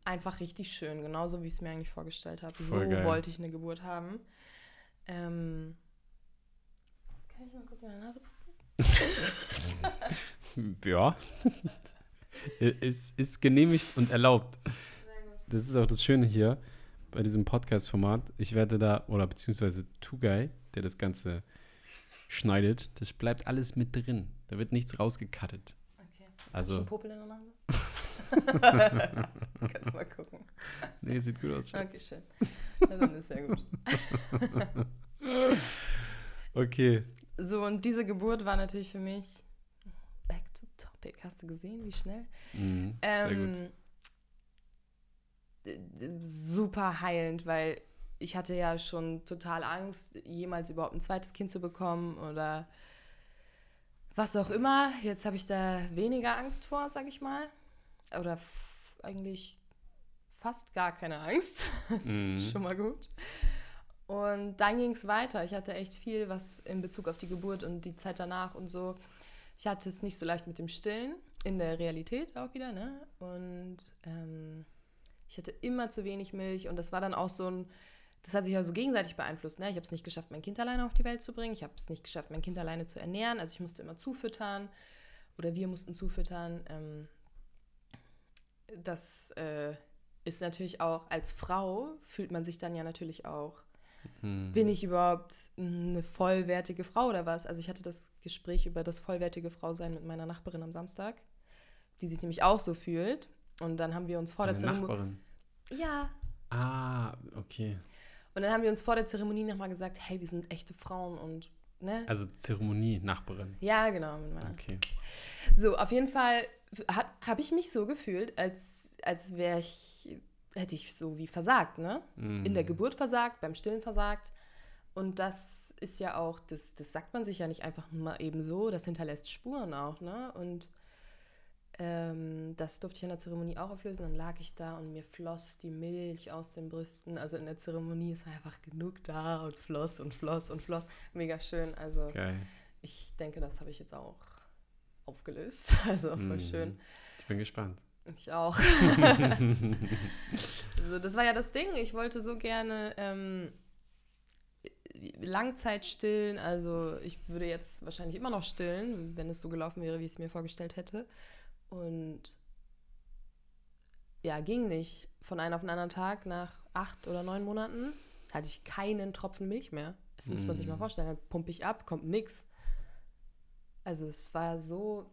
einfach richtig schön, genauso wie ich es mir eigentlich vorgestellt habe. So geil. wollte ich eine Geburt haben. Ähm, kann ich mal kurz meine Nase putzen? ja. ist, ist genehmigt und erlaubt. Das ist auch das Schöne hier bei diesem Podcast-Format. Ich werde da, oder beziehungsweise Two-Guy, der das Ganze schneidet, das bleibt alles mit drin. Da wird nichts rausgekattet. Okay. Also. Hast du Popel in der Nase? Kannst mal gucken. Nee, sieht gut aus. Schatz. Okay, schön. Ja, dann ist sehr gut. okay. So, und diese Geburt war natürlich für mich back to topic. Hast du gesehen, wie schnell? Mhm, sehr ähm, gut super heilend, weil ich hatte ja schon total Angst, jemals überhaupt ein zweites Kind zu bekommen oder was auch immer. Jetzt habe ich da weniger Angst vor, sag ich mal. Oder eigentlich fast gar keine Angst. mhm. schon mal gut. Und dann ging es weiter. Ich hatte echt viel, was in Bezug auf die Geburt und die Zeit danach und so. Ich hatte es nicht so leicht mit dem Stillen, in der Realität auch wieder, ne? Und ähm, ich hatte immer zu wenig Milch und das war dann auch so ein, das hat sich ja so gegenseitig beeinflusst. Ne? Ich habe es nicht geschafft, mein Kind alleine auf die Welt zu bringen. Ich habe es nicht geschafft, mein Kind alleine zu ernähren. Also ich musste immer zufüttern oder wir mussten zufüttern. Ähm, das äh, ist natürlich auch, als Frau fühlt man sich dann ja natürlich auch, hm. bin ich überhaupt eine vollwertige Frau oder was? Also ich hatte das Gespräch über das vollwertige Frausein mit meiner Nachbarin am Samstag, die sich nämlich auch so fühlt. Und dann haben wir uns vor Deine der Zeremonie. Nachbarin. Ja. Ah, okay. Und dann haben wir uns vor der Zeremonie nochmal gesagt, hey, wir sind echte Frauen und ne? Also Zeremonie, Nachbarin. Ja, genau. Okay. So, auf jeden Fall habe ich mich so gefühlt, als, als wäre ich, hätte ich so wie versagt, ne? Mm. In der Geburt versagt, beim Stillen versagt. Und das ist ja auch, das, das sagt man sich ja nicht einfach mal eben so, das hinterlässt Spuren auch, ne? Und ähm, das durfte ich in der Zeremonie auch auflösen. Dann lag ich da und mir floss die Milch aus den Brüsten. Also in der Zeremonie ist einfach genug da und floss und floss und floss. Mega schön. Also Geil. ich denke, das habe ich jetzt auch aufgelöst. Also voll mm, schön. Ich bin gespannt. Ich auch. also das war ja das Ding. Ich wollte so gerne ähm, Langzeit stillen. Also ich würde jetzt wahrscheinlich immer noch stillen, wenn es so gelaufen wäre, wie ich es mir vorgestellt hätte. Und ja, ging nicht. Von einem auf den anderen Tag, nach acht oder neun Monaten, hatte ich keinen Tropfen Milch mehr. Das muss man sich mal mm. vorstellen. Dann pumpe ich ab, kommt nichts. Also es war so,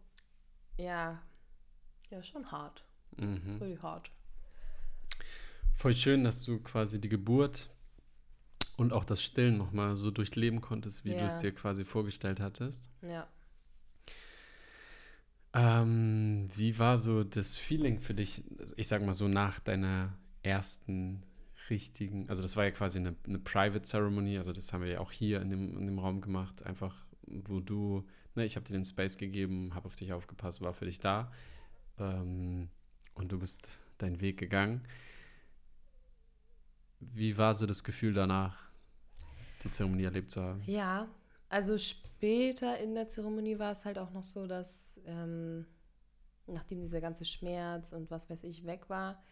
ja, ja, schon hart. Mhm. Really hart. Voll schön, dass du quasi die Geburt und auch das Stillen nochmal so durchleben konntest, wie du es Ja. dir quasi vorgestellt hattest. Ja. Ähm, wie war so das Feeling für dich, ich sag mal so nach deiner ersten richtigen, also das war ja quasi eine, eine Private Ceremony, also das haben wir ja auch hier in dem, in dem Raum gemacht, einfach wo du, ne, ich habe dir den Space gegeben, habe auf dich aufgepasst, war für dich da ähm, und du bist deinen Weg gegangen. Wie war so das Gefühl danach, die Zeremonie erlebt zu haben? Ja, also später in der Zeremonie war es halt auch noch so, dass ähm, nachdem dieser ganze Schmerz und was weiß ich weg war,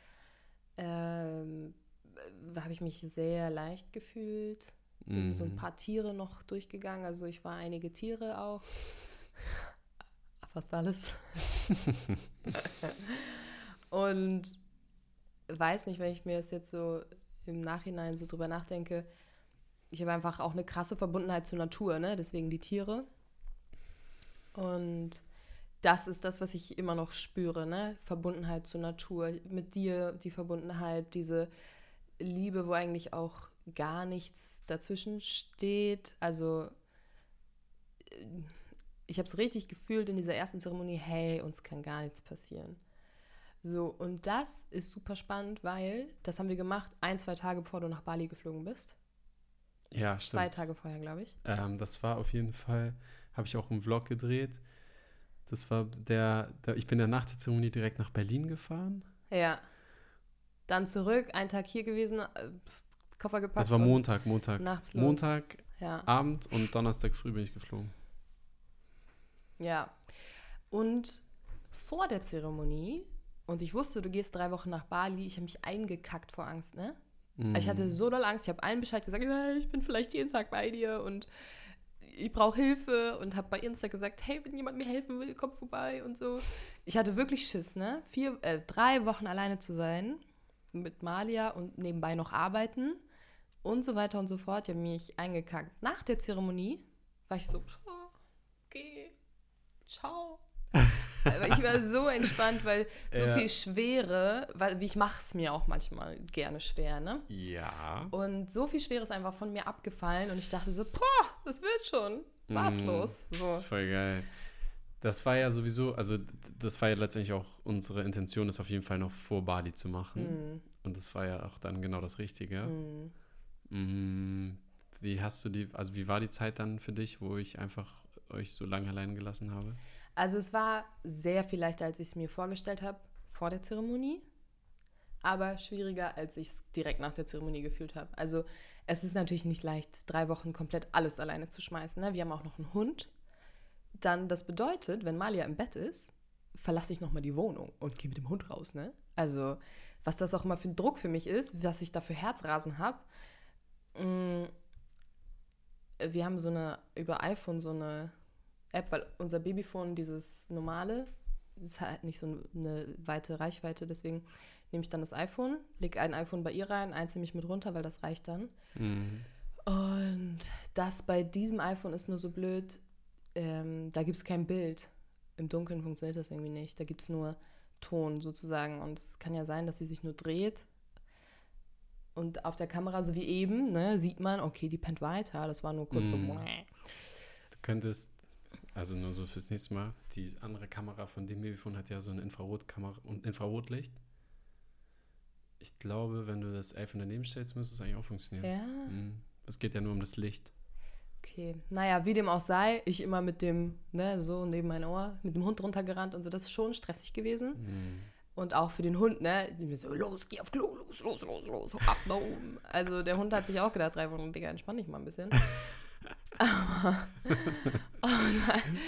ähm, äh, habe ich mich sehr leicht gefühlt. Bin So ein Mhm. paar Tiere noch durchgegangen. Also ich war einige Tiere auch. Fast alles. und weiß nicht, wenn ich mir das jetzt so im Nachhinein so drüber nachdenke, ich habe einfach auch eine krasse Verbundenheit zur Natur, ne? Deswegen die Tiere. Und das ist das, was ich immer noch spüre, ne? Verbundenheit zur Natur. Mit dir die Verbundenheit, diese Liebe, wo eigentlich auch gar nichts dazwischen steht. Also äh, ich habe es richtig gefühlt in dieser ersten Zeremonie, hey, uns kann gar nichts passieren. So, und das ist super spannend, weil das haben wir gemacht, ein, zwei Tage bevor du nach Bali geflogen bist. Ja, stimmt. Zwei Tage vorher, glaube ich. Ähm, das war auf jeden Fall, habe ich auch einen Vlog gedreht. Das war der, der, ich bin ja nach der Zeremonie direkt nach Berlin gefahren. Ja. Dann zurück, einen Tag hier gewesen, äh, Koffer gepackt. Das war Montag, Montag. Nachts los. Montag, Ja. Abend und Donnerstag früh bin ich geflogen. Ja. Und vor der Zeremonie, und ich wusste, du gehst drei Wochen nach Bali, ich habe mich eingekackt vor Angst, ne? Mhm. Ich hatte so doll Angst, ich habe allen Bescheid gesagt, ich bin vielleicht jeden Tag bei dir und ich brauche Hilfe und habe bei Insta gesagt, hey, wenn jemand mir helfen will, komm vorbei und so. Ich hatte wirklich Schiss, ne? Vier, äh, drei Wochen alleine zu sein mit Malia und nebenbei noch arbeiten und so weiter und so fort. Ich habe mich eingekackt. Nach der Zeremonie war ich so, oh, okay, ciao. Ich war so entspannt, weil so Ja. viel Schwere, weil wie ich mache es mir auch manchmal gerne schwer, ne? Ja. Und so viel Schwere ist einfach von mir abgefallen und ich dachte so, boah, das wird schon. Maßlos. So. Voll geil. Das war ja sowieso, also das war ja letztendlich auch unsere Intention, das auf jeden Fall noch vor Bali zu machen. Mm, Und das war ja auch dann genau das Richtige. mm. Wie hast du die, also wie war die Zeit dann für dich, wo ich einfach euch so lange allein gelassen habe? Also es war sehr viel leichter, als ich es mir vorgestellt habe vor der Zeremonie, aber schwieriger, als ich es direkt nach der Zeremonie gefühlt habe. Also es ist natürlich nicht leicht, drei Wochen komplett alles alleine zu schmeißen. Ne? Wir haben auch noch einen Hund. Dann, das bedeutet, wenn Malia im Bett ist, verlasse ich nochmal die Wohnung und gehe mit dem Hund raus. Ne? Also was das auch immer für ein Druck für mich ist, was ich da für Herzrasen habe. Mm, Wir haben so eine, über iPhone so eine App, weil unser Babyphone, dieses normale, ist halt nicht so eine weite Reichweite, deswegen nehme ich dann das iPhone, lege ein iPhone bei ihr rein, eins nehme ich mit runter, weil das reicht dann. Mhm. Und das bei diesem iPhone ist nur so blöd, ähm, da gibt es kein Bild. Im Dunkeln funktioniert das irgendwie nicht. Da gibt es nur Ton sozusagen. Und es kann ja sein, dass sie sich nur dreht. Und auf der Kamera, so wie eben, ne, sieht man, okay, die pennt weiter. Das war nur kurz so. Mhm. Du könntest, also nur so fürs nächste Mal, die andere Kamera von dem Babyphone hat ja so eine Infrarotkamera und Infrarotlicht. Ich glaube, wenn du das iPhone daneben stellst, müsste es eigentlich auch funktionieren. Ja, Mhm. Es geht ja nur um das Licht. okay. Naja, wie dem auch sei, ich immer mit dem, ne, so neben mein Ohr, mit dem Hund runtergerannt und so. Das ist schon stressig gewesen. Mhm. Und auch für den Hund, ne? Die mir so, los, geh auf Klo, los, los, los, los, ab nach oben. Also der Hund hat sich auch gedacht, drei Wochen, Digga, entspann dich mal ein bisschen. Aber, oh nein.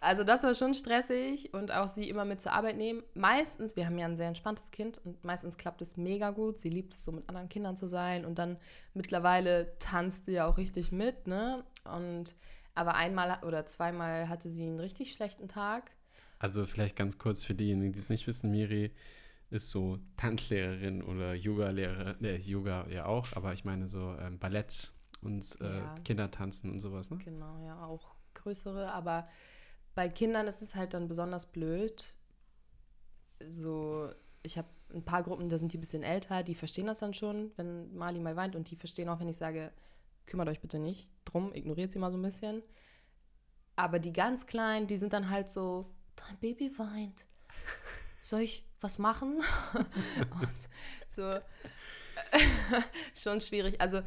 Also das war schon stressig und auch sie immer mit zur Arbeit nehmen. Meistens, wir haben ja ein sehr entspanntes Kind und meistens klappt es mega gut. Sie liebt es so mit anderen Kindern zu sein und dann mittlerweile tanzt sie ja auch richtig mit, ne? Und aber einmal oder zweimal hatte sie einen richtig schlechten Tag. Also vielleicht ganz kurz für diejenigen, die es nicht wissen, Miri ist so Tanzlehrerin oder Yoga-Lehrerin, äh, Yoga ja auch, aber ich meine so ähm, Ballett und äh, Ja. Kindertanzen und sowas, ne? Genau, ja, auch größere, aber bei Kindern ist es halt dann besonders blöd. So, ich habe ein paar Gruppen, da sind die ein bisschen älter, die verstehen das dann schon, wenn Mali mal weint und die verstehen auch, wenn ich sage, kümmert euch bitte nicht drum, ignoriert sie mal so ein bisschen. Aber die ganz Kleinen, die sind dann halt so, dein Baby weint. Soll ich was machen? und so, schon schwierig. Also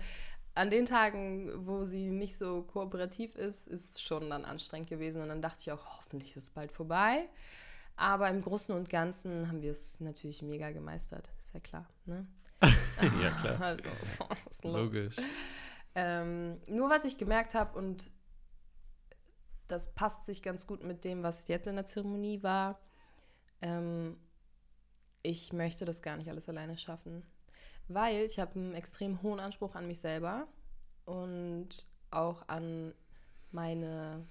an den Tagen, wo sie nicht so kooperativ ist, ist schon dann anstrengend gewesen. Und dann dachte ich auch, hoffentlich ist es bald vorbei. Aber im Großen und Ganzen haben wir es natürlich mega gemeistert. Ist ja klar. Ne? ja, klar. Also, was? Logisch. Ähm, nur was ich gemerkt habe, und das passt sich ganz gut mit dem, was jetzt in der Zeremonie war, ähm, ich möchte das gar nicht alles alleine schaffen. Weil ich habe einen extrem hohen Anspruch an mich selber und auch an meine,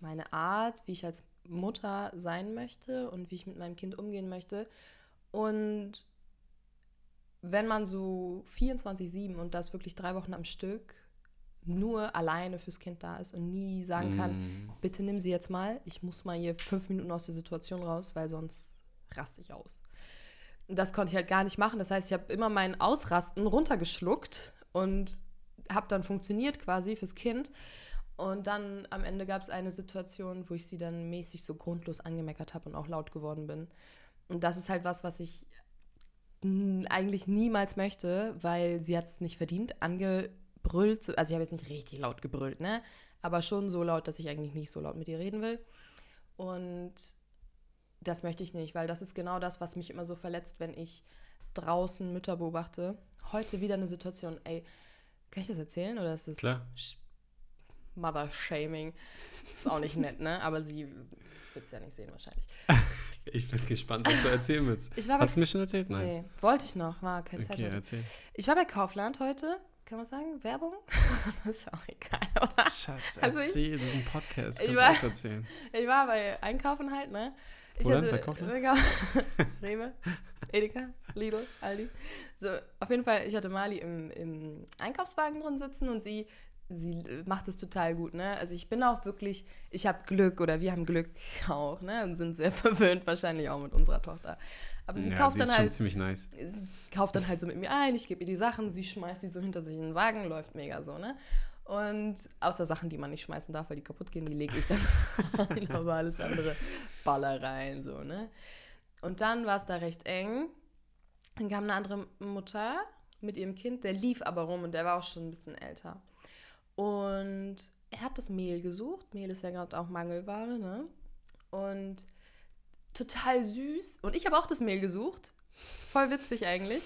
meine Art, wie ich als Mutter sein möchte und wie ich mit meinem Kind umgehen möchte. Und wenn man so 24-7 und das wirklich drei Wochen am Stück nur alleine fürs Kind da ist und nie sagen kann, Mm. bitte nimm sie jetzt mal, ich muss mal hier fünf Minuten aus der Situation raus, weil sonst raste ich aus. Das konnte ich halt gar nicht machen. Das heißt, ich habe immer mein Ausrasten runtergeschluckt und habe dann funktioniert quasi fürs Kind. Und dann am Ende gab es eine Situation, wo ich sie dann mäßig so grundlos angemeckert habe und auch laut geworden bin. Und das ist halt was, was ich eigentlich niemals möchte, weil sie hat es nicht verdient, angebrüllt. zu- Also ich habe jetzt nicht richtig laut gebrüllt, ne? Aber schon so laut, dass ich eigentlich nicht so laut mit ihr reden will. Und das möchte ich nicht, weil das ist genau das, was mich immer so verletzt, wenn ich draußen Mütter beobachte. Heute wieder eine Situation, ey, kann ich das erzählen oder ist es Klar. Sch- Mother-Shaming? Ist auch nicht nett, ne? Aber sie wird es ja nicht sehen wahrscheinlich. Ich bin gespannt, was du erzählen willst. Ich war bei, Hast du mir schon erzählt? Nein. nee, wollte ich noch, war keine Zeit. okay, erzähl. Ich war bei Kaufland heute, kann man sagen, Werbung? ist auch egal, oder? Schatz, Also ich- erzähl, das ist ein Podcast. Ich Kannst du alles erzählen? Ich war bei Einkaufen halt, ne? Ich Wo denn? Bei Kaufland? Rewe, Edeka, Lidl, Aldi. So, auf jeden Fall, ich hatte Mali im, im Einkaufswagen drin sitzen und sie, sie macht es total gut, ne? Also ich bin auch wirklich, ich habe Glück oder wir haben Glück auch, ne? Und sind sehr verwöhnt wahrscheinlich auch mit unserer Tochter. Aber sie ja, kauft dann halt ziemlich nice. sie kauft dann halt so mit mir ein, ich gebe ihr die Sachen, sie schmeißt die so hinter sich in den Wagen, läuft mega so, ne? Und außer Sachen, die man nicht schmeißen darf, weil die kaputt gehen, die lege ich dann ein, aber alles andere baller rein, so, ne? Und dann war es da recht eng. Dann kam eine andere Mutter mit ihrem Kind, der lief aber rum und der war auch schon ein bisschen älter. Und er hat das Mehl gesucht. Mehl ist ja gerade auch Mangelware, ne? Und total süß. Und ich habe auch das Mehl gesucht. Voll witzig eigentlich.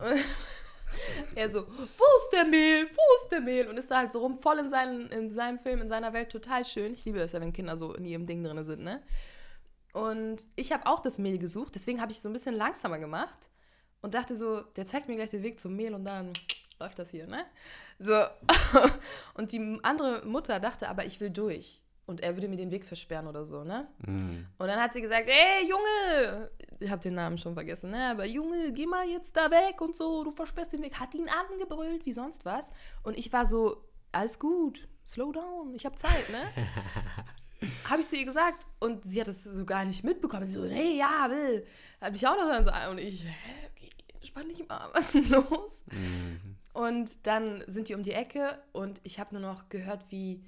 er so, wo ist der Mehl? Wo ist der Mehl? Und ist da halt so rum, voll in, seinen, in seinem Film, in seiner Welt, total schön. Ich liebe das ja, wenn Kinder so in ihrem Ding drin sind, ne? Und ich habe auch das Mehl gesucht, deswegen habe ich so ein bisschen langsamer gemacht und dachte so, der zeigt mir gleich den Weg zum Mehl und dann läuft das hier, ne? So. und die andere Mutter dachte aber, ich will durch. Und er würde mir den Weg versperren oder so, ne? Mm. Und dann hat sie gesagt, ey, Junge, ich habe den Namen schon vergessen, ne? Aber Junge, geh mal jetzt da weg und so, du versperrst den Weg. Hat ihn angebrüllt wie sonst was. Und ich war so, alles gut, slow down, ich habe Zeit, ne? habe ich zu ihr gesagt. Und sie hat das so gar nicht mitbekommen. Sie so, hey, ja, will. Hat mich auch noch dann so, und ich, hä, okay, spann dich mal, was ist denn los? Mhm. Und dann sind die um die Ecke und ich habe nur noch gehört, wie,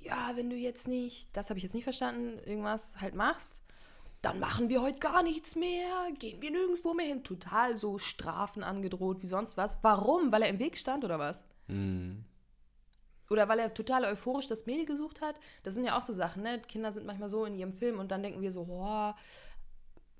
ja, wenn du jetzt nicht, das habe ich jetzt nicht verstanden, irgendwas halt machst, dann machen wir heute gar nichts mehr, gehen wir nirgendwo mehr hin. Total so Strafen angedroht wie sonst was. Warum? Weil er im Weg stand oder was? Mm. Oder weil er total euphorisch das Mehl gesucht hat. Das sind ja auch so Sachen, ne? Kinder sind manchmal so in ihrem Film und dann denken wir so, boah,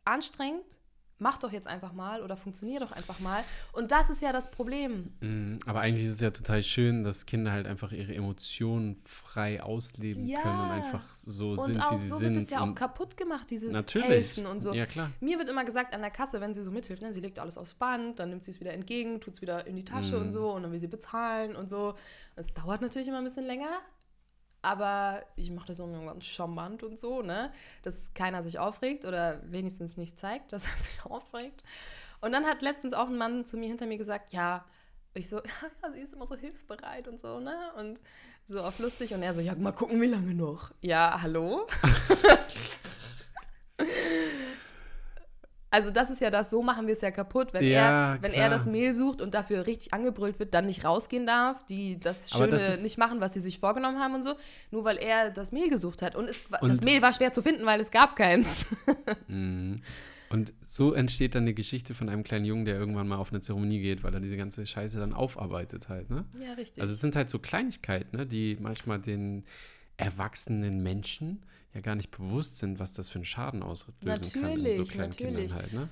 anstrengend, mach doch jetzt einfach mal oder funktionier doch einfach mal. Und das ist ja das Problem. Mm, Aber eigentlich ist es ja total schön, dass Kinder halt einfach ihre Emotionen frei ausleben Ja. können und einfach so Und sind, auch wie sie so sind. wird es ja auch und kaputt gemacht, dieses natürlich. Helfen und so. Ja, klar. Mir wird immer gesagt an der Kasse, wenn sie so mithilft, ne, sie legt alles aufs Band, dann nimmt sie es wieder entgegen, tut es wieder in die Tasche Mhm. und so und dann will sie bezahlen und so. Es dauert natürlich immer ein bisschen länger, aber ich mache das so ganz charmant und so, ne, dass keiner sich aufregt oder wenigstens nicht zeigt, dass er sich aufregt. Und dann hat letztens auch ein Mann zu mir hinter mir gesagt, ja, ich so, ja, sie ist immer so hilfsbereit und so, ne, und So auf lustig und er so, ja, mal gucken, wie lange noch. Ja, hallo? Also das ist ja das, so machen wir es ja kaputt, wenn, Ja, er, wenn klar. er das Mehl sucht und dafür richtig angebrüllt wird, dann nicht rausgehen darf, die das Schöne das nicht machen, was sie sich vorgenommen haben und so, nur weil er das Mehl gesucht hat. Und, es, Und- das Mehl war schwer zu finden, weil es gab keins. Mhm. Und so entsteht dann eine Geschichte von einem kleinen Jungen, der irgendwann mal auf eine Zeremonie geht, weil er diese ganze Scheiße dann aufarbeitet halt, ne? ja, richtig. Also es sind halt so Kleinigkeiten, ne, die manchmal den erwachsenen Menschen ja gar nicht bewusst sind, was das für einen Schaden auslösen kann in so kleinen natürlich. Kindern halt, ne?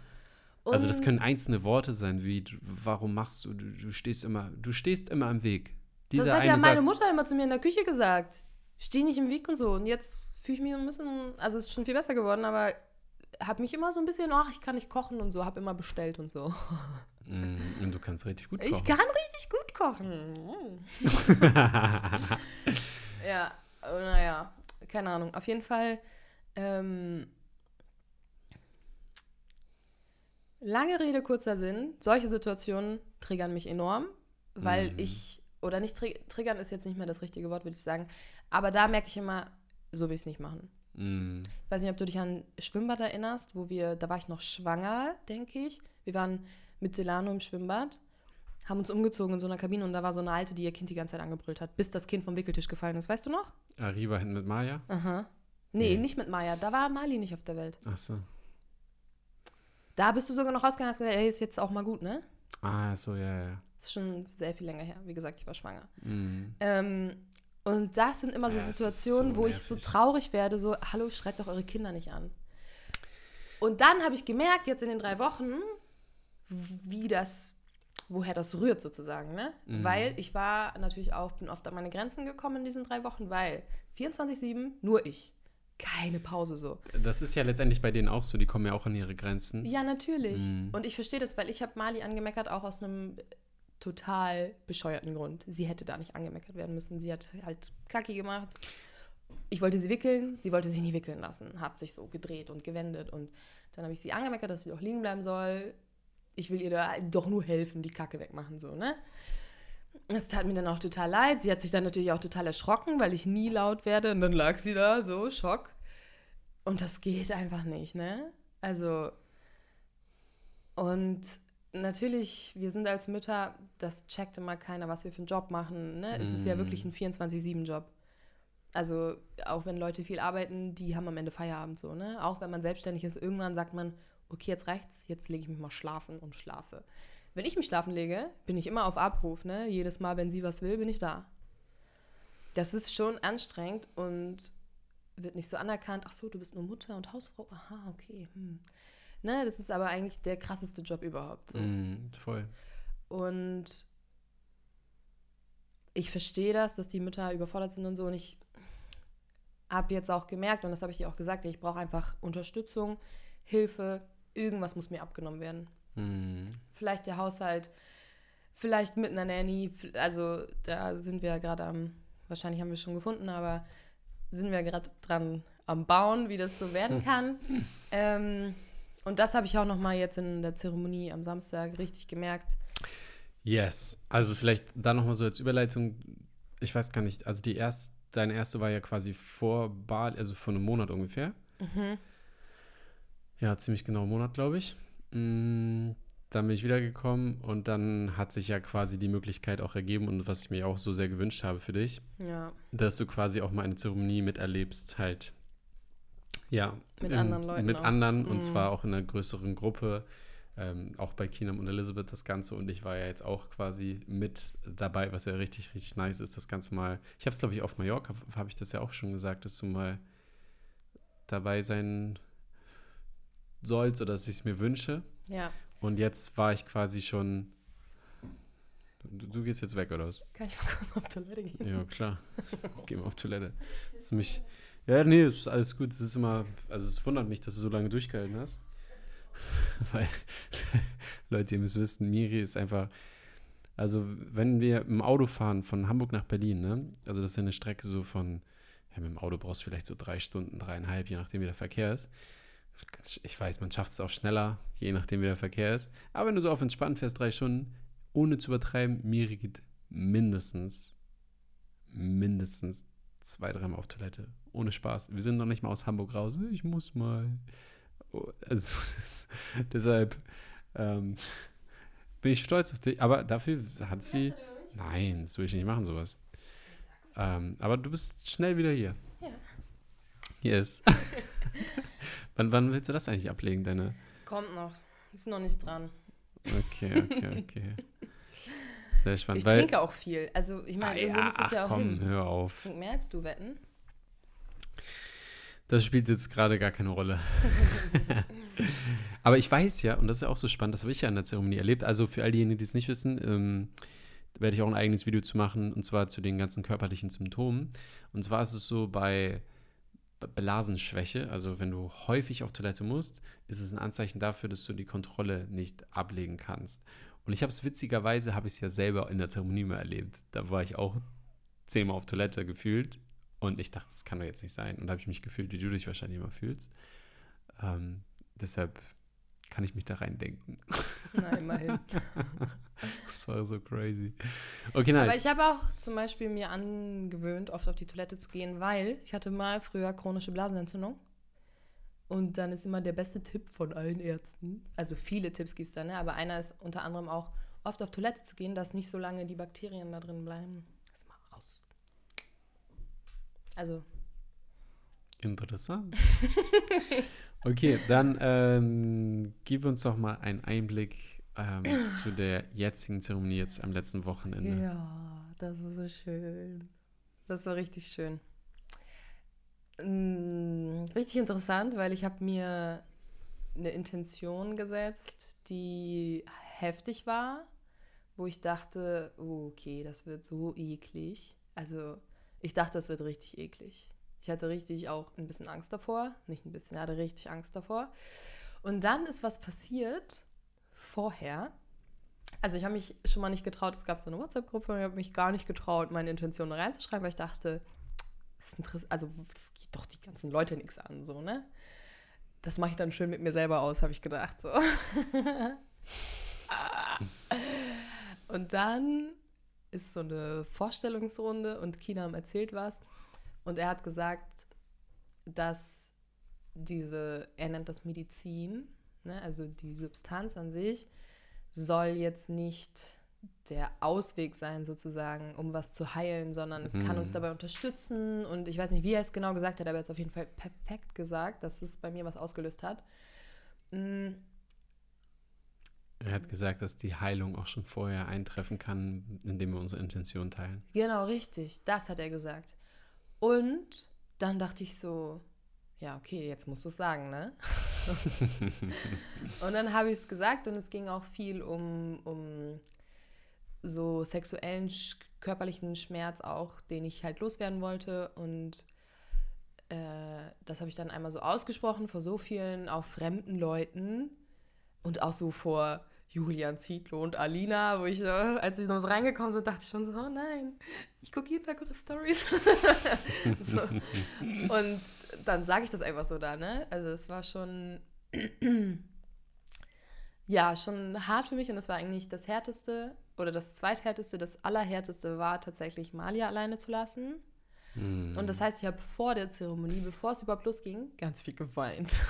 Also das können einzelne Worte sein, wie du- warum machst du, du, du stehst immer, du stehst immer im Weg. Dieser das hat ja meine Satz, Mutter immer zu mir in der Küche gesagt. Steh nicht im Weg und so. Und jetzt fühle ich mich ein bisschen, also es ist schon viel besser geworden, aber habe mich immer so ein bisschen, ach, ich kann nicht kochen und so, habe immer bestellt und so. Mm, und du kannst richtig gut Ich kochen. kann richtig gut kochen. ja, äh, naja, keine Ahnung. Auf jeden Fall, ähm, lange Rede, kurzer Sinn. Solche Situationen triggern mich enorm, weil Mhm. ich, oder nicht tri triggern ist jetzt nicht mehr das richtige Wort, würde ich sagen, aber da merke ich immer, so will ich es nicht machen. Mm, Ich weiß nicht, ob du dich an Schwimmbad erinnerst, wo wir, da war ich noch schwanger, denke ich. Wir waren mit Delano im Schwimmbad, haben uns umgezogen in so einer Kabine und da war so eine Alte, die ihr Kind die ganze Zeit angebrüllt hat, bis das Kind vom Wickeltisch gefallen ist. Weißt du noch? Arriba hinten mit Maya? Aha. Nee, Nee. nicht mit Maya. Da war Mali nicht auf der Welt. Ach so. Da bist du sogar noch rausgegangen und hast gesagt, ey, ist jetzt auch mal gut, ne? Ah, so, ja, ja. Das ist schon sehr viel länger her. Wie gesagt, ich war schwanger. Mm. Ähm, und das sind immer so Ja, Situationen, so wo ich so nervig. traurig werde, so, hallo, schreit doch eure Kinder nicht an. Und dann habe ich gemerkt, jetzt in den drei Wochen, wie das, woher das rührt sozusagen, ne? Mhm. Weil ich war natürlich auch, bin oft an meine Grenzen gekommen in diesen drei Wochen, weil 24-7 nur ich. Keine Pause so. Das ist ja letztendlich bei denen auch so, die kommen ja auch an ihre Grenzen. Ja, natürlich. Mhm. Und ich verstehe das, weil ich habe Mali angemeckert, auch aus einem total bescheuerten Grund. Sie hätte da nicht angemeckert werden müssen. Sie hat halt Kacki gemacht. Ich wollte sie wickeln, sie wollte sich nie wickeln lassen. Hat sich so gedreht und gewendet. Und dann habe ich sie angemeckert, dass sie doch liegen bleiben soll. Ich will ihr da doch nur helfen, die Kacke wegmachen, so, ne? Es tat mir dann auch total leid. Sie hat sich dann natürlich auch total erschrocken, weil ich nie laut werde. Und dann lag sie da, so, Schock. Und das geht einfach nicht, ne? Also, und natürlich, wir sind als Mütter, das checkt immer keiner, was wir für einen Job machen. Ne? Es ist ja Mm. wirklich ein 24-7-Job. Also, auch wenn Leute viel arbeiten, die haben am Ende Feierabend so, ne? Auch wenn man selbstständig ist, irgendwann sagt man, okay, jetzt reicht's, jetzt lege ich mich mal schlafen und schlafe. Wenn ich mich schlafen lege, bin ich immer auf Abruf, ne? Jedes Mal, wenn sie was will, bin ich da. Das ist schon anstrengend und wird nicht so anerkannt. Ach so, du bist nur Mutter und Hausfrau. Aha, okay. Hm. Ne, das ist aber eigentlich der krasseste Job überhaupt. So. Mm, voll. Und ich verstehe das, dass die Mütter überfordert sind und so. Und ich habe jetzt auch gemerkt, und das habe ich dir auch gesagt, ich brauche einfach Unterstützung, Hilfe. Irgendwas muss mir abgenommen werden. Mm. Vielleicht der Haushalt, vielleicht mit einer Nanny. Also da sind wir gerade am, wahrscheinlich haben wir es schon gefunden, aber sind wir gerade dran am Bauen, wie das so werden kann. ähm, und das habe ich auch noch mal jetzt in der Zeremonie am Samstag richtig gemerkt. Yes. Also vielleicht da nochmal so als Überleitung. Ich weiß gar nicht, also die erste, deine erste war ja quasi vor Bali, also vor einem Monat ungefähr. Mhm. Ja, ziemlich genau einen Monat, glaube ich. Mm, dann bin ich wiedergekommen und dann hat sich ja quasi die Möglichkeit auch ergeben und was ich mir auch so sehr gewünscht habe für dich, Ja, dass du quasi auch mal eine Zeremonie miterlebst, halt. Ja. Mit in- anderen Leuten Mit auch. anderen Mhm. und zwar auch in einer größeren Gruppe. Ähm, auch bei Keenan und Elizabeth das Ganze und ich war ja jetzt auch quasi mit dabei, was ja richtig, richtig nice ist, das Ganze mal. Ich habe es, glaube ich, auf Mallorca, habe ich das ja auch schon gesagt, dass du mal dabei sein sollst oder dass ich es mir wünsche. ja. Und jetzt war ich quasi schon. Du, du gehst jetzt weg, oder was? Kann ich mal kurz auf Toilette gehen? Ja, klar. Geh mal auf Toilette. Das ist mich. Ja, nee, ist alles gut. Es ist immer. Also, es wundert mich, dass du so lange durchgehalten hast. Weil, Leute, ihr müsst wissen, Miri ist einfach. Also, wenn wir im Auto fahren von Hamburg nach Berlin, ne? Also, das ist ja eine Strecke so von. Ja, mit dem Auto brauchst du vielleicht so drei Stunden, dreieinhalb, je nachdem, wie der Verkehr ist. Ich weiß, man schafft es auch schneller, je nachdem, wie der Verkehr ist. Aber wenn du so auf entspannt fährst, drei Stunden, ohne zu übertreiben, Miri geht mindestens, mindestens zwei, dreimal auf Toilette. Ohne Spaß. Wir sind noch nicht mal aus Hamburg raus. Ich muss mal. Also, deshalb ähm, bin ich stolz auf dich. Aber dafür hat sie. Nein, das will ich nicht machen, sowas. Ähm, aber du bist schnell wieder hier. Ja. Yes. wann, wann willst du das eigentlich ablegen, deine? Kommt noch. Ist noch nicht dran. Okay, okay, okay. Sehr spannend. Ich weil, trinke auch viel. Also, ich meine, ah, ja, es ach, ja auch komm, hin. hör Ich auf. trinke mehr als du, wetten? Das spielt jetzt gerade gar keine Rolle. Aber ich weiß ja, und das ist ja auch so spannend, das habe ich ja in der Zeremonie erlebt. Also für all diejenigen, die es nicht wissen, ähm, werde ich auch ein eigenes Video zu machen, und zwar zu den ganzen körperlichen Symptomen. Und zwar ist es so bei Blasenschwäche, also wenn du häufig auf Toilette musst, ist es ein Anzeichen dafür, dass du die Kontrolle nicht ablegen kannst. Und ich habe es witzigerweise, habe ich es ja selber in der Zeremonie mal erlebt. Da war ich auch zehnmal auf Toilette gefühlt und ich dachte, das kann doch jetzt nicht sein. Und da habe ich mich gefühlt, wie du dich wahrscheinlich immer fühlst. Ähm, deshalb kann ich mich da reindenken. Na, immerhin. Das war so crazy. Okay, nice. Aber ich habe auch zum Beispiel mir angewöhnt, oft auf die Toilette zu gehen, weil ich hatte mal früher chronische Blasenentzündung. Und dann ist immer der beste Tipp von allen Ärzten, also viele Tipps gibt es da, ne? aber einer ist unter anderem auch, oft auf Toilette zu gehen, dass nicht so lange die Bakterien da drin bleiben. Lass mal raus. Also, Interessant. Okay, dann ähm, gib uns doch mal einen Einblick ähm, zu der jetzigen Zeremonie jetzt am letzten Wochenende. Ja, das war so schön. Das war richtig schön. Mm, Richtig interessant, weil ich habe mir eine Intention gesetzt, die heftig war, wo ich dachte, oh, okay, das wird so eklig. Also ich dachte, das wird richtig eklig. Ich hatte richtig auch ein bisschen Angst davor. Nicht ein bisschen, ich hatte richtig Angst davor. Und dann ist was passiert vorher. Also ich habe mich schon mal nicht getraut, es gab so eine WhatsApp-Gruppe und ich habe mich gar nicht getraut, meine Intentionen reinzuschreiben, weil ich dachte, also das geht doch die ganzen Leute nichts an, so, ne? Das mache ich dann schön mit mir selber aus, habe ich gedacht, so. und dann ist so eine Vorstellungsrunde und Kinam erzählt was und er hat gesagt, dass diese, er nennt das Medizin, ne, also die Substanz an sich, soll jetzt nicht der Ausweg sein, sozusagen, um was zu heilen, sondern es kann uns Mhm. dabei unterstützen. Und ich weiß nicht, wie er es genau gesagt hat, aber er hat es auf jeden Fall perfekt gesagt, dass es bei mir was ausgelöst hat. Mm, Er hat gesagt, dass die Heilung auch schon vorher eintreffen kann, indem wir unsere Intention teilen. Genau, richtig. Das hat er gesagt. Und dann dachte ich so, ja, okay, jetzt musst du es sagen, ne? und dann habe ich es gesagt und es ging auch viel um, um so sexuellen, körperlichen Schmerz auch, den ich halt loswerden wollte. Und äh, das habe ich dann einmal so ausgesprochen vor so vielen, auch fremden Leuten und auch so vor Julian Zietlow und Alina, wo ich so, als ich noch so reingekommen bin, dachte ich schon so, oh nein, ich gucke jeden Tag eure Stories. so. Und dann sage ich das einfach so da, ne? Also es war schon, ja, schon hart für mich und es war eigentlich das Härteste oder das Zweithärteste, das Allerhärteste war tatsächlich Malia alleine zu lassen. Mm. Und das heißt, ich habe vor der Zeremonie, bevor es überhaupt losging, ganz viel geweint.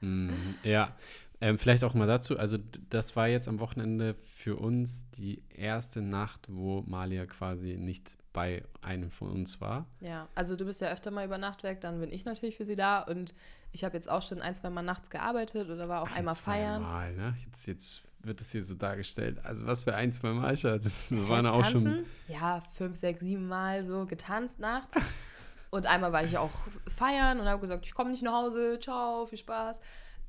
Mm, ja, ähm, vielleicht auch mal dazu. Also, das war jetzt am Wochenende für uns die erste Nacht, wo Malia quasi nicht bei einem von uns war. Ja, also du bist ja öfter mal über Nacht weg, dann bin ich natürlich für sie da und ich habe jetzt auch schon ein, zwei Mal nachts gearbeitet oder war auch einmal Ein, zwei feiern. Mal, ne? Jetzt, jetzt wird das hier so dargestellt. Also, was für ein, zwei Mal, Schatz. Das waren Hä, auch schon. Ja, fünf, sechs, sieben Mal so getanzt nachts. und einmal war ich auch feiern und habe gesagt, ich komme nicht nach Hause, ciao, viel Spaß.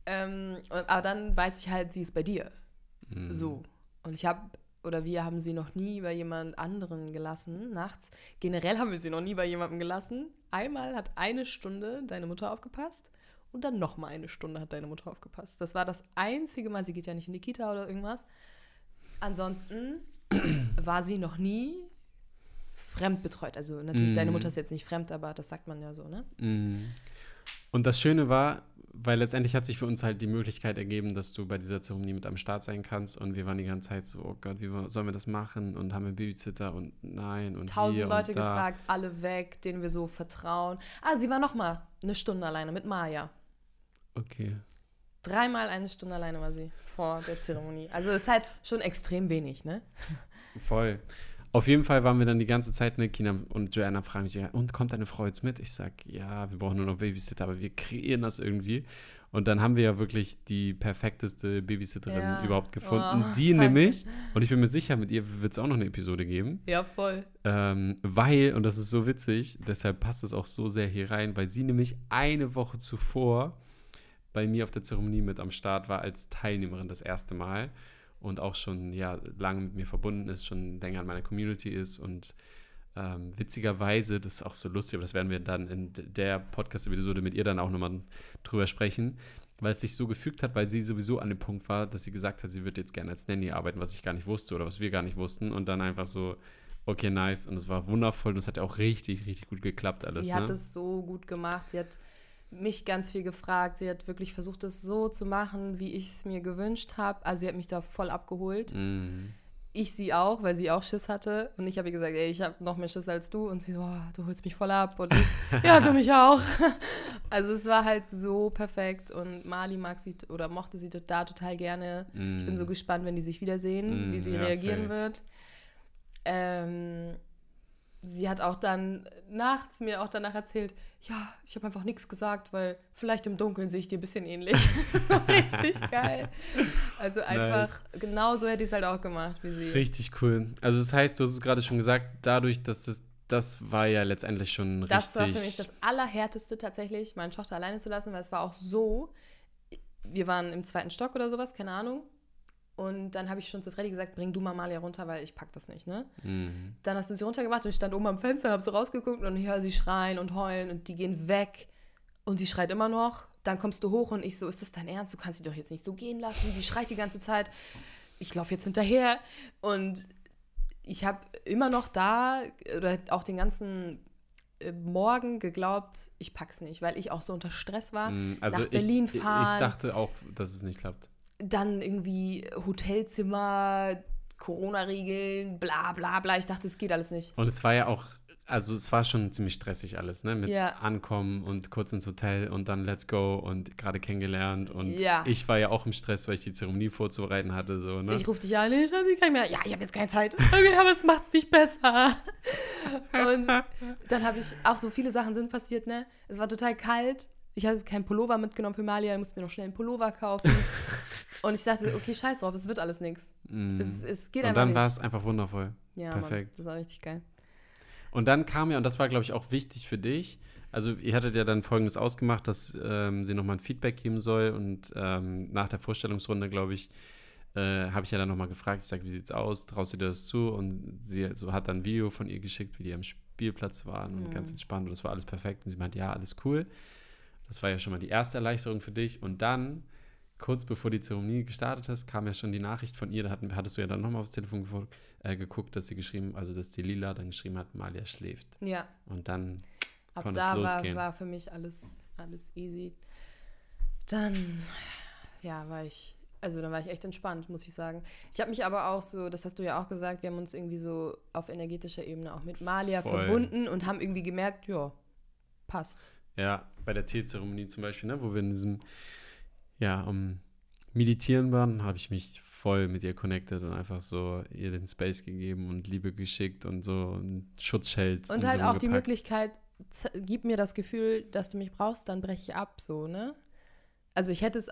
Ähm, aber dann weiß ich halt, sie ist bei dir. Mm. So. Und ich habe, oder wir haben sie noch nie bei jemand anderen gelassen, nachts. Generell haben wir sie noch nie bei jemandem gelassen. Einmal hat eine Stunde deine Mutter aufgepasst und dann noch mal eine Stunde hat deine Mutter aufgepasst. Das war das einzige Mal, sie geht ja nicht in die Kita oder irgendwas. Ansonsten war sie noch nie fremd betreut. Also natürlich, Mhm. deine Mutter ist jetzt nicht fremd, aber das sagt man ja so, ne? Mm. Und das Schöne war, weil letztendlich hat sich für uns halt die Möglichkeit ergeben, dass du bei dieser Zeremonie mit am Start sein kannst. Und wir waren die ganze Zeit so, oh Gott, wie sollen wir das machen? Und haben wir Babysitter und nein und Tausend hier Leute und da. gefragt, alle weg, denen wir so vertrauen. Ah, sie war noch mal eine Stunde alleine mit Maya. Okay. Dreimal eine Stunde alleine war sie vor der Zeremonie. Also ist halt schon extrem wenig, ne? Voll. Auf jeden Fall waren wir dann die ganze Zeit, ne, Kina und Joanna fragen mich, ja, und kommt deine Frau jetzt mit? Ich sag, ja, wir brauchen nur noch Babysitter, aber wir kreieren das irgendwie. Und dann haben wir ja wirklich die perfekteste Babysitterin Ja. überhaupt gefunden. Oh, die danke. nämlich, und ich bin mir sicher, mit ihr wird es auch noch eine Episode geben. Ja, voll. Ähm, weil, und das ist so witzig, deshalb passt es auch so sehr hier rein, weil sie nämlich eine Woche zuvor bei mir auf der Zeremonie mit am Start war als Teilnehmerin das erste Mal und auch schon ja lange mit mir verbunden ist, schon länger in meiner Community ist und ähm, witzigerweise, das ist auch so lustig, aber das werden wir dann in der Podcast-Episode mit ihr dann auch nochmal drüber sprechen, weil es sich so gefügt hat, weil sie sowieso an dem Punkt war, dass sie gesagt hat, sie würde jetzt gerne als Nanny arbeiten, was ich gar nicht wusste oder was wir gar nicht wussten und dann einfach so, okay, nice und es war wundervoll und es hat ja auch richtig, richtig gut geklappt alles. sie ne? hat es so gut gemacht. Sie hat mich ganz viel gefragt. Sie hat wirklich versucht, es so zu machen, wie ich es mir gewünscht habe. Also sie hat mich da voll abgeholt. Mhm. Ich sie auch, weil sie auch Schiss hatte. Und ich habe ihr gesagt, ey, ich habe noch mehr Schiss als du. Und sie so, oh, du holst mich voll ab. Und ich, ja, du mich auch. Also es war halt so perfekt. Und Mali mag sie oder mochte sie da total gerne. Ich bin so gespannt, wenn die sich wiedersehen, Mm, wie sie ja, reagieren safe. wird. Ähm, sie hat auch dann nachts mir auch danach erzählt, ja, ich habe einfach nichts gesagt, weil vielleicht im Dunkeln sehe ich dir ein bisschen ähnlich. Richtig geil. Also einfach, genau so hätte ich es halt auch gemacht, wie sie. Richtig cool. Also das heißt, du hast es gerade schon gesagt, dadurch, dass das, das war ja letztendlich schon Das war richtig. für mich das Allerhärteste tatsächlich, meine Tochter alleine zu lassen, weil es war auch so, wir waren im zweiten Stock oder sowas, keine Ahnung. Und dann habe ich schon zu Freddy gesagt, bring du mal Malia runter, weil ich pack das nicht, ne? Mhm. Dann hast du sie runtergemacht und ich stand oben am Fenster, habe so rausgeguckt und ich höre sie schreien und heulen und die gehen weg und sie schreit immer noch. Dann kommst du hoch und ich so, ist das dein Ernst? Du kannst sie doch jetzt nicht so gehen lassen. Die schreit die ganze Zeit. Ich laufe jetzt hinterher und ich habe immer noch da oder auch den ganzen äh, Morgen geglaubt, ich pack's nicht, weil ich auch so unter Stress war. Mhm. Also nach Berlin ich, fahren. ich dachte auch, dass es nicht klappt. Dann irgendwie Hotelzimmer, Corona-Regeln, bla bla bla. Ich dachte, es geht alles nicht. Und es war ja auch, also es war schon ziemlich stressig alles, ne? Mit Ja. Ankommen und kurz ins Hotel und dann Let's Go und gerade kennengelernt. Und Ja. ich war ja auch im Stress, weil ich die Zeremonie vorzubereiten hatte. So, ne? Ich rufe dich an, ich habe keine mehr. Ja, ich habe jetzt keine Zeit. Okay, aber es macht es nicht besser. Und dann habe ich, auch so viele Sachen sind passiert, ne? Es war total kalt. Ich hatte keinen Pullover mitgenommen für Malia, dann musste mir noch schnell einen Pullover kaufen. Und ich dachte, okay, scheiß drauf, es wird alles nichts. Mhm. Es, es geht und einfach dann war es einfach wundervoll. Ja, perfekt. Mann, das war richtig geil. Und dann kam ja, und das war, glaube ich, auch wichtig für dich. Also, ihr hattet ja dann Folgendes ausgemacht, dass ähm, sie nochmal ein Feedback geben soll. Und ähm, nach der Vorstellungsrunde, glaube ich, äh, habe ich ja dann nochmal gefragt, ich sage, wie sieht's aus? Traust du dir das zu? Und sie so hat dann ein Video von ihr geschickt, wie die am Spielplatz waren und Mhm. ganz entspannt. Und das war alles perfekt. Und sie meint, ja, alles cool. Das war ja schon mal die erste Erleichterung für dich. Und dann, kurz bevor die Zeremonie gestartet ist, kam ja schon die Nachricht von ihr. Da hatten, hattest du ja dann nochmal aufs Telefon gefo- äh, geguckt, dass sie geschrieben, also dass die Lila dann geschrieben hat, Malia schläft. Ja, Und dann ab Konnte es da war, losgehen. war für mich alles, alles easy. Dann, ja, war ich, also dann war ich echt entspannt, muss ich sagen. Ich habe mich aber auch so, das hast du ja auch gesagt, wir haben uns irgendwie so auf energetischer Ebene auch mit Malia Voll. verbunden und haben irgendwie gemerkt, ja, passt. Ja, bei der Teezeremonie zum Beispiel, ne, wo wir in diesem, ja, am Meditieren waren, habe ich mich voll mit ihr connected und einfach so ihr den Space gegeben und Liebe geschickt und so ein Schutzschild. Und um halt auch die. Möglichkeit, gib mir das Gefühl, dass du mich brauchst, dann breche ich ab, so, ne? Also ich hätte es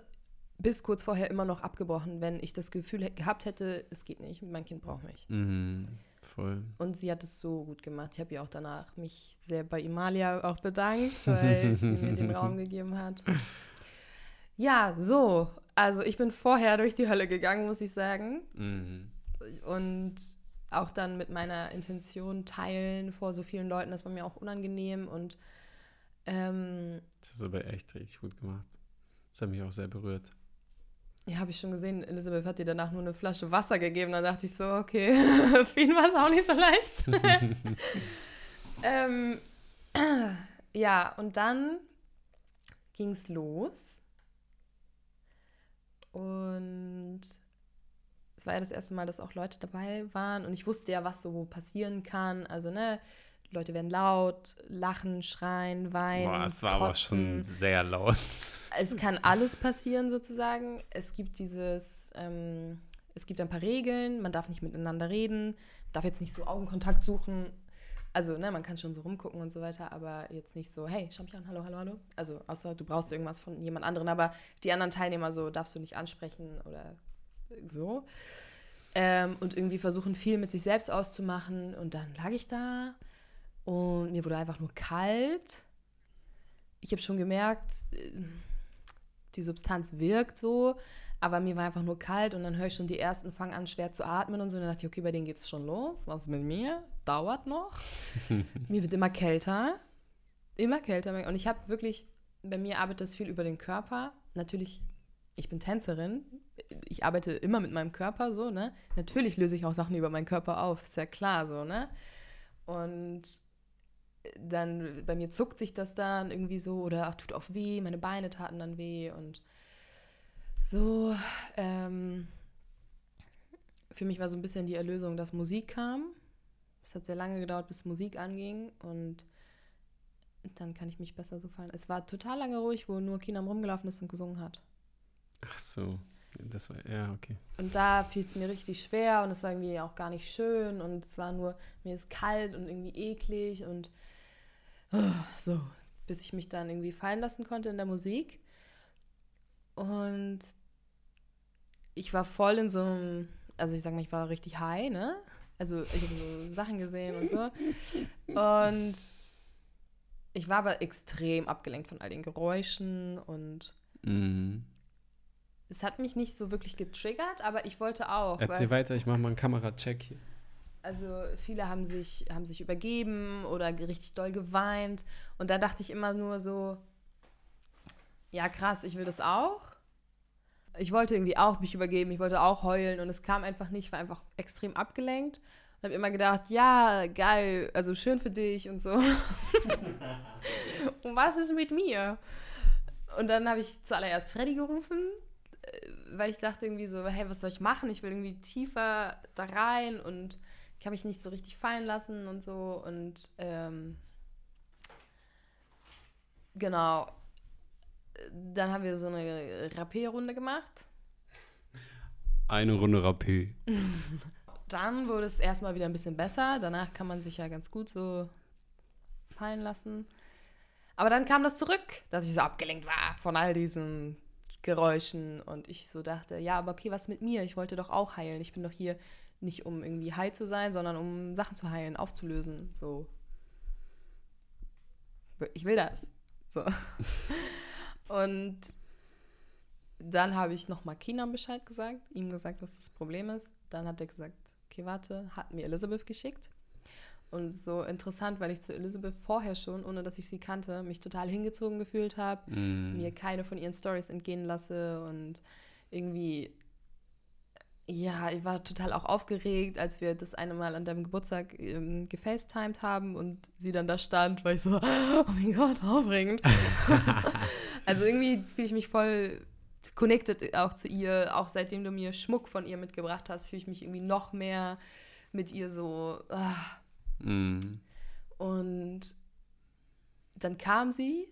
bis kurz vorher immer noch abgebrochen, wenn ich das Gefühl gehabt hätte, es geht nicht, mein Kind braucht mich. Mhm, voll. Und sie hat es so gut gemacht. Ich habe ihr auch danach mich sehr bei Imalia auch bedankt, weil sie mir den Raum gegeben hat. Ja, so. Also ich bin vorher durch die Hölle gegangen, muss ich sagen. Mhm. Und auch dann mit meiner Intention teilen vor so vielen Leuten, das war mir auch unangenehm. Und ähm, Das ist aber echt richtig gut gemacht. Das hat mich auch sehr berührt. Ja, habe ich schon gesehen, Elisabeth hat dir danach nur eine Flasche Wasser gegeben. Dann dachte ich so, okay, für ihn war es auch nicht so leicht. ähm, ja, und dann ging es los. Und es war ja das erste Mal, dass auch Leute dabei waren. Und ich wusste ja, was so passieren kann. Also, ne, Leute werden laut, lachen, schreien, weinen. Boah, es war kotzen. aber schon sehr laut. Es kann alles passieren sozusagen. Es gibt dieses, ähm, es gibt ein paar Regeln, man darf nicht miteinander reden, darf jetzt nicht so Augenkontakt suchen. Also, ne, man kann schon so rumgucken und so weiter, aber jetzt nicht so, hey, schau mich an, hallo, hallo, hallo. Also, außer du brauchst irgendwas von jemand anderen, aber die anderen Teilnehmer so darfst du nicht ansprechen oder so. Ähm, und irgendwie versuchen, viel mit sich selbst auszumachen. Und dann lag ich da und mir wurde einfach nur kalt. Ich habe schon gemerkt, äh, die Substanz wirkt so, aber mir war einfach nur kalt und dann höre ich schon die ersten fangen an schwer zu atmen und so. Und dann dachte ich, okay, bei denen geht es schon los. Was ist mit mir? Dauert noch. mir wird immer kälter. Immer kälter. Und ich habe wirklich, bei mir arbeitet das viel über den Körper. Natürlich, ich bin Tänzerin. Ich arbeite immer mit meinem Körper so, ne? Natürlich löse ich auch Sachen über meinen Körper auf, ist ja klar so, ne? Und dann bei mir zuckt sich das dann irgendwie so oder ach, tut auch weh, meine Beine taten dann weh und so. Ähm, für mich war so ein bisschen die Erlösung, dass Musik kam. Es hat sehr lange gedauert, bis Musik anging und dann kann ich mich besser so fallen. Es war total lange ruhig, wo nur Kinam rumgelaufen ist und gesungen hat. Ach so, das war, ja, okay. Und da fiel es mir richtig schwer und es war irgendwie auch gar nicht schön und es war nur, mir ist kalt und irgendwie eklig und so, bis ich mich dann irgendwie fallen lassen konnte in der Musik. Und ich war voll in so einem, also ich sag mal, ich war richtig high, ne? Also ich habe so Sachen gesehen und so. Und ich war aber extrem abgelenkt von all den Geräuschen und Mhm. es hat mich nicht so wirklich getriggert, aber ich wollte auch. Erzähl weiter, ich mache mal einen Kameracheck hier. Also viele haben sich, haben sich übergeben oder richtig doll geweint. Und da dachte ich immer nur so, ja krass, ich will das auch. Ich wollte irgendwie auch mich übergeben, ich wollte auch heulen und es kam einfach nicht, war einfach extrem abgelenkt. Und habe immer gedacht, ja, geil, also schön für dich und so. und was ist mit mir? Und dann habe ich zuallererst Freddy gerufen, äh, weil ich dachte irgendwie so, hey, was soll ich machen? Ich will irgendwie tiefer da rein und ich habe mich nicht so richtig fallen lassen und so. Und ähm, genau. Dann haben wir so eine Rapé-Runde gemacht. Eine Runde Rapé. Dann wurde es erstmal wieder ein bisschen besser. Danach kann man sich ja ganz gut so fallen lassen. Aber dann kam das zurück, dass ich so abgelenkt war von all diesen Geräuschen und ich so dachte, ja, aber okay, was mit mir? Ich wollte doch auch heilen. Ich bin doch hier nicht um irgendwie high zu sein, sondern um Sachen zu heilen, aufzulösen. So. Ich will das. So. Und dann habe ich nochmal Kinam Bescheid gesagt, ihm gesagt, was das Problem ist. Dann hat er gesagt, okay, warte, hat mir Elizabeth geschickt. Und so interessant, weil ich zu Elizabeth vorher schon, ohne dass ich sie kannte, mich total hingezogen gefühlt habe, Mhm. mir keine von ihren Stories entgehen lasse und irgendwie, ja, ich war total auch aufgeregt, als wir das eine Mal an deinem Geburtstag ähm, gefacetimed haben und sie dann da stand, war ich so, oh mein Gott, aufregend. also irgendwie fühle ich mich voll connected auch zu ihr, auch seitdem du mir Schmuck von ihr mitgebracht hast, fühle ich mich irgendwie noch mehr mit ihr so, ah, Mhm. und dann kam sie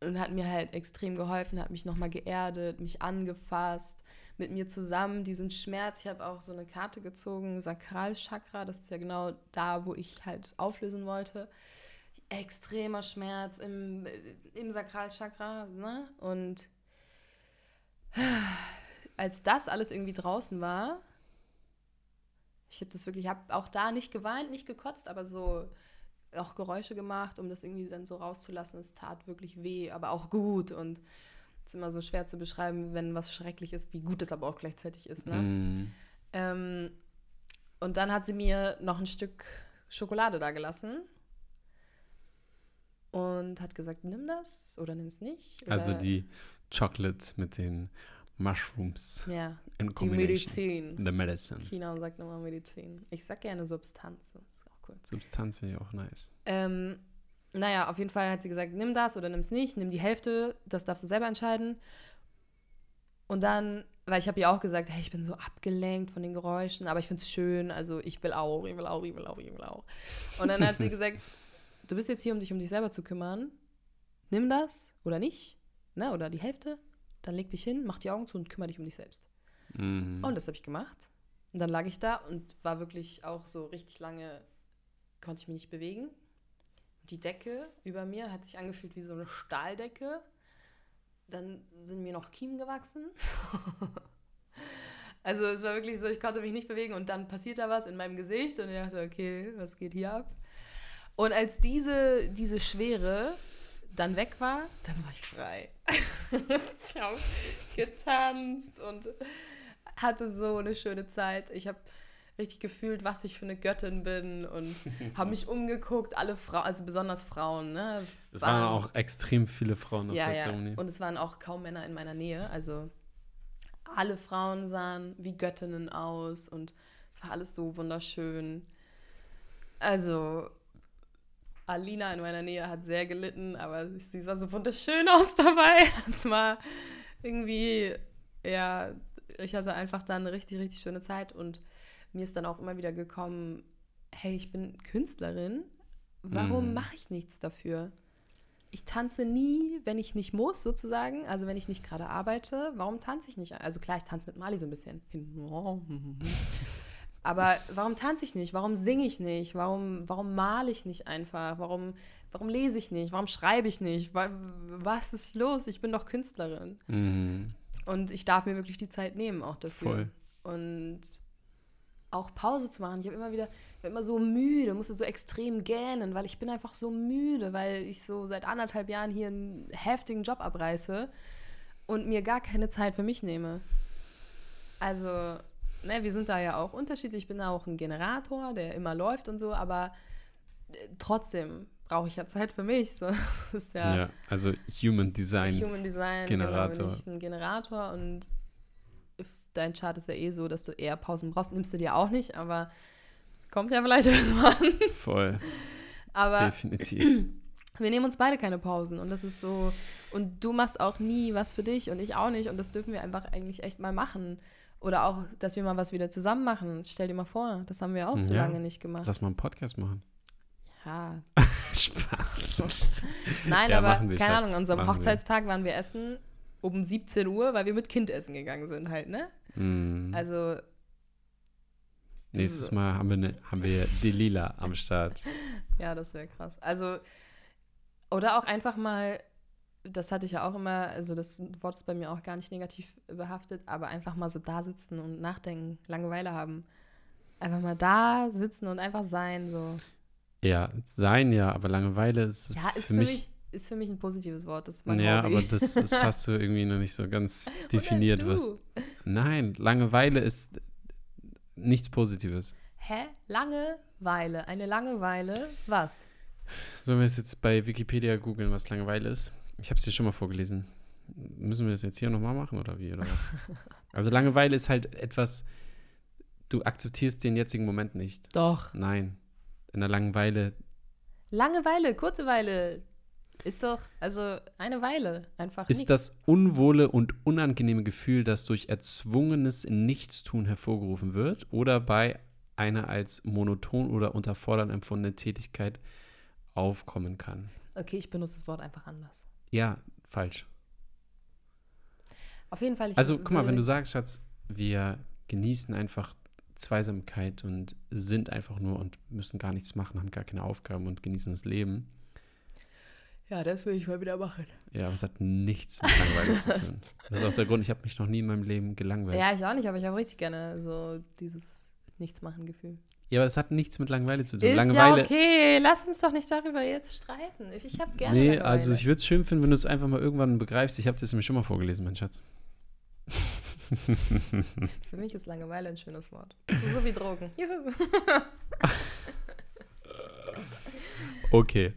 und hat mir halt extrem geholfen, hat mich nochmal geerdet, mich angefasst, mit mir zusammen diesen Schmerz. Ich habe auch so eine Karte gezogen, Sakralchakra, das ist ja genau da, wo ich halt auflösen wollte. Extremer Schmerz im, im Sakralchakra, ne? Und als das alles irgendwie draußen war, ich habe das wirklich, ich habe auch da nicht geweint, nicht gekotzt, aber so auch Geräusche gemacht, um das irgendwie dann so rauszulassen. Es tat wirklich weh, aber auch gut. Und ist immer so schwer zu beschreiben, wenn was schrecklich ist, wie gut es aber auch gleichzeitig ist. Ne? Mhm. Ähm, und dann hat sie mir noch ein Stück Schokolade da gelassen und hat gesagt, nimm das oder nimm es nicht. Oder, Also die Chocolate mit den Mushrooms ja, in die. Medizin. The Medicine. China sagt immer Medizin. Ich sag gerne Substanz, das ist auch cool. Substanz finde ich auch nice. Ähm, Naja, auf jeden Fall hat sie gesagt, nimm das oder nimm es nicht, nimm die Hälfte, das darfst du selber entscheiden. Und dann, weil ich habe ihr auch gesagt, hey, ich bin so abgelenkt von den Geräuschen, aber ich finde es schön, also ich will auch, ich will auch, ich will auch, ich will auch. Und dann hat sie gesagt, du bist jetzt hier, um dich um dich selber zu kümmern. Nimm das oder nicht, ne, oder die Hälfte, dann leg dich hin, mach die Augen zu und kümmere dich um dich selbst. Mhm. Und das habe ich gemacht. Und dann lag ich da und war wirklich auch so richtig lange, konnte ich mich nicht bewegen. Die Decke über mir hat sich angefühlt wie so eine Stahldecke. Dann sind mir noch Kiemen gewachsen. also es war wirklich so, ich konnte mich nicht bewegen und dann passiert da was in meinem Gesicht und ich dachte, okay, was geht hier ab? Und als diese, diese Schwere dann weg war, dann war ich frei. ich habe getanzt und hatte so eine schöne Zeit. Ich habe richtig gefühlt, was ich für eine Göttin bin und habe mich umgeguckt, alle Frauen, also besonders Frauen, ne? Es waren auch extrem viele Frauen auf ja, der ja. Zeremonie. Und es waren auch kaum Männer in meiner Nähe. Also alle Frauen sahen wie Göttinnen aus und es war alles so wunderschön. Also Alina in meiner Nähe hat sehr gelitten, aber sie sah so wunderschön aus dabei. Es war irgendwie, ja, ich hatte einfach dann eine richtig, richtig schöne Zeit und mir ist dann auch immer wieder gekommen, hey, ich bin Künstlerin, warum Mhm. mache ich nichts dafür? Ich tanze nie, wenn ich nicht muss, sozusagen. Also wenn ich nicht gerade arbeite, warum tanze ich nicht? Also klar, ich tanze mit Mali so ein bisschen. Aber warum tanze ich nicht? Warum singe ich nicht? Warum, warum male ich nicht einfach? Warum, warum lese ich nicht? Warum schreibe ich nicht? Wa- Was ist los? Ich bin doch Künstlerin. Mhm. Und ich darf mir wirklich die Zeit nehmen auch dafür. Voll. Und auch Pause zu machen. Ich habe immer wieder, ich war immer so müde, musste so extrem gähnen, weil ich bin einfach so müde, weil ich so seit anderthalb Jahren hier einen heftigen Job abreiße und mir gar keine Zeit für mich nehme. Also, ne, wir sind da ja auch unterschiedlich. Ich bin da auch ein Generator, der immer läuft und so, aber äh, trotzdem brauche ich ja Zeit für mich. So. Das ist Ja. ja, also Human Design. Human Design, Generator. Genau, bin ich ein Generator und dein Chart ist ja eh so, dass du eher Pausen brauchst. Nimmst du dir auch nicht, aber kommt ja vielleicht irgendwann. Voll. Aber Definitiv. wir nehmen uns beide keine Pausen und das ist so. Und du machst auch nie was für dich und ich auch nicht und das dürfen wir einfach eigentlich echt mal machen. Oder auch, dass wir mal was wieder zusammen machen. Stell dir mal vor, das haben wir auch so Ja. lange nicht gemacht. Lass mal einen Podcast machen. ja. Spaß. Nein, Ja, aber wir, keine Schatz. Ahnung, an unserem Machen wir. Hochzeitstag waren wir essen um 17 Uhr, weil wir mit Kind essen gegangen sind halt, ne? Mhm. Also, Nächstes so. Mal haben wir, ne, haben wir die Lila am Start. ja, das wäre krass. Also, oder auch einfach mal, das hatte ich ja auch immer, also das Wort ist bei mir auch gar nicht negativ behaftet, aber einfach mal so da sitzen und nachdenken, Langeweile haben. Einfach mal da sitzen und einfach sein, so. Ja, sein ja, aber Langeweile ist, ja, ist für mich. Ist für mich ein positives Wort. Das ist mein Ja, Hobby. aber das, das hast du irgendwie noch nicht so ganz definiert. Was, nein, Langeweile ist nichts Positives. Hä? Langeweile. Eine Langeweile, was? Sollen wir es jetzt bei Wikipedia googeln, was Langeweile ist? Ich habe es dir schon mal vorgelesen. Müssen wir das jetzt hier nochmal machen oder wie? Oder was? also Langeweile ist halt etwas, du akzeptierst den jetzigen Moment nicht. Doch. Nein. In der Langeweile, Langeweile, kurze Weile. Ist doch, also eine Weile. Einfach ist nix. das unwohle und unangenehme Gefühl, das durch erzwungenes Nichtstun hervorgerufen wird oder bei einer als monoton oder unterfordernd empfundenen Tätigkeit aufkommen kann. Okay, ich benutze das Wort einfach anders. Ja, falsch. Auf jeden Fall. Also, guck mal, wenn du sagst, Schatz, wir genießen einfach Zweisamkeit und sind einfach nur und müssen gar nichts machen, haben gar keine Aufgaben und genießen das Leben. Ja, das will ich mal wieder machen. Ja, aber es hat nichts mit Langeweile zu tun. Das ist auch der Grund, ich habe mich noch nie in meinem Leben gelangweilt. Ja, ich auch nicht, aber ich habe richtig gerne so dieses Nichtsmachen-Gefühl. Ja, aber es hat nichts mit Langeweile zu tun. Ist Langeweile. ja okay, lass uns doch nicht darüber jetzt streiten. Ich habe gerne nee, Langeweile. also ich würde es schön finden, wenn du es einfach mal irgendwann begreifst. Ich habe das nämlich schon mal vorgelesen, mein Schatz. Für mich ist Langeweile ein schönes Wort. So wie Drogen. Juhu. Okay,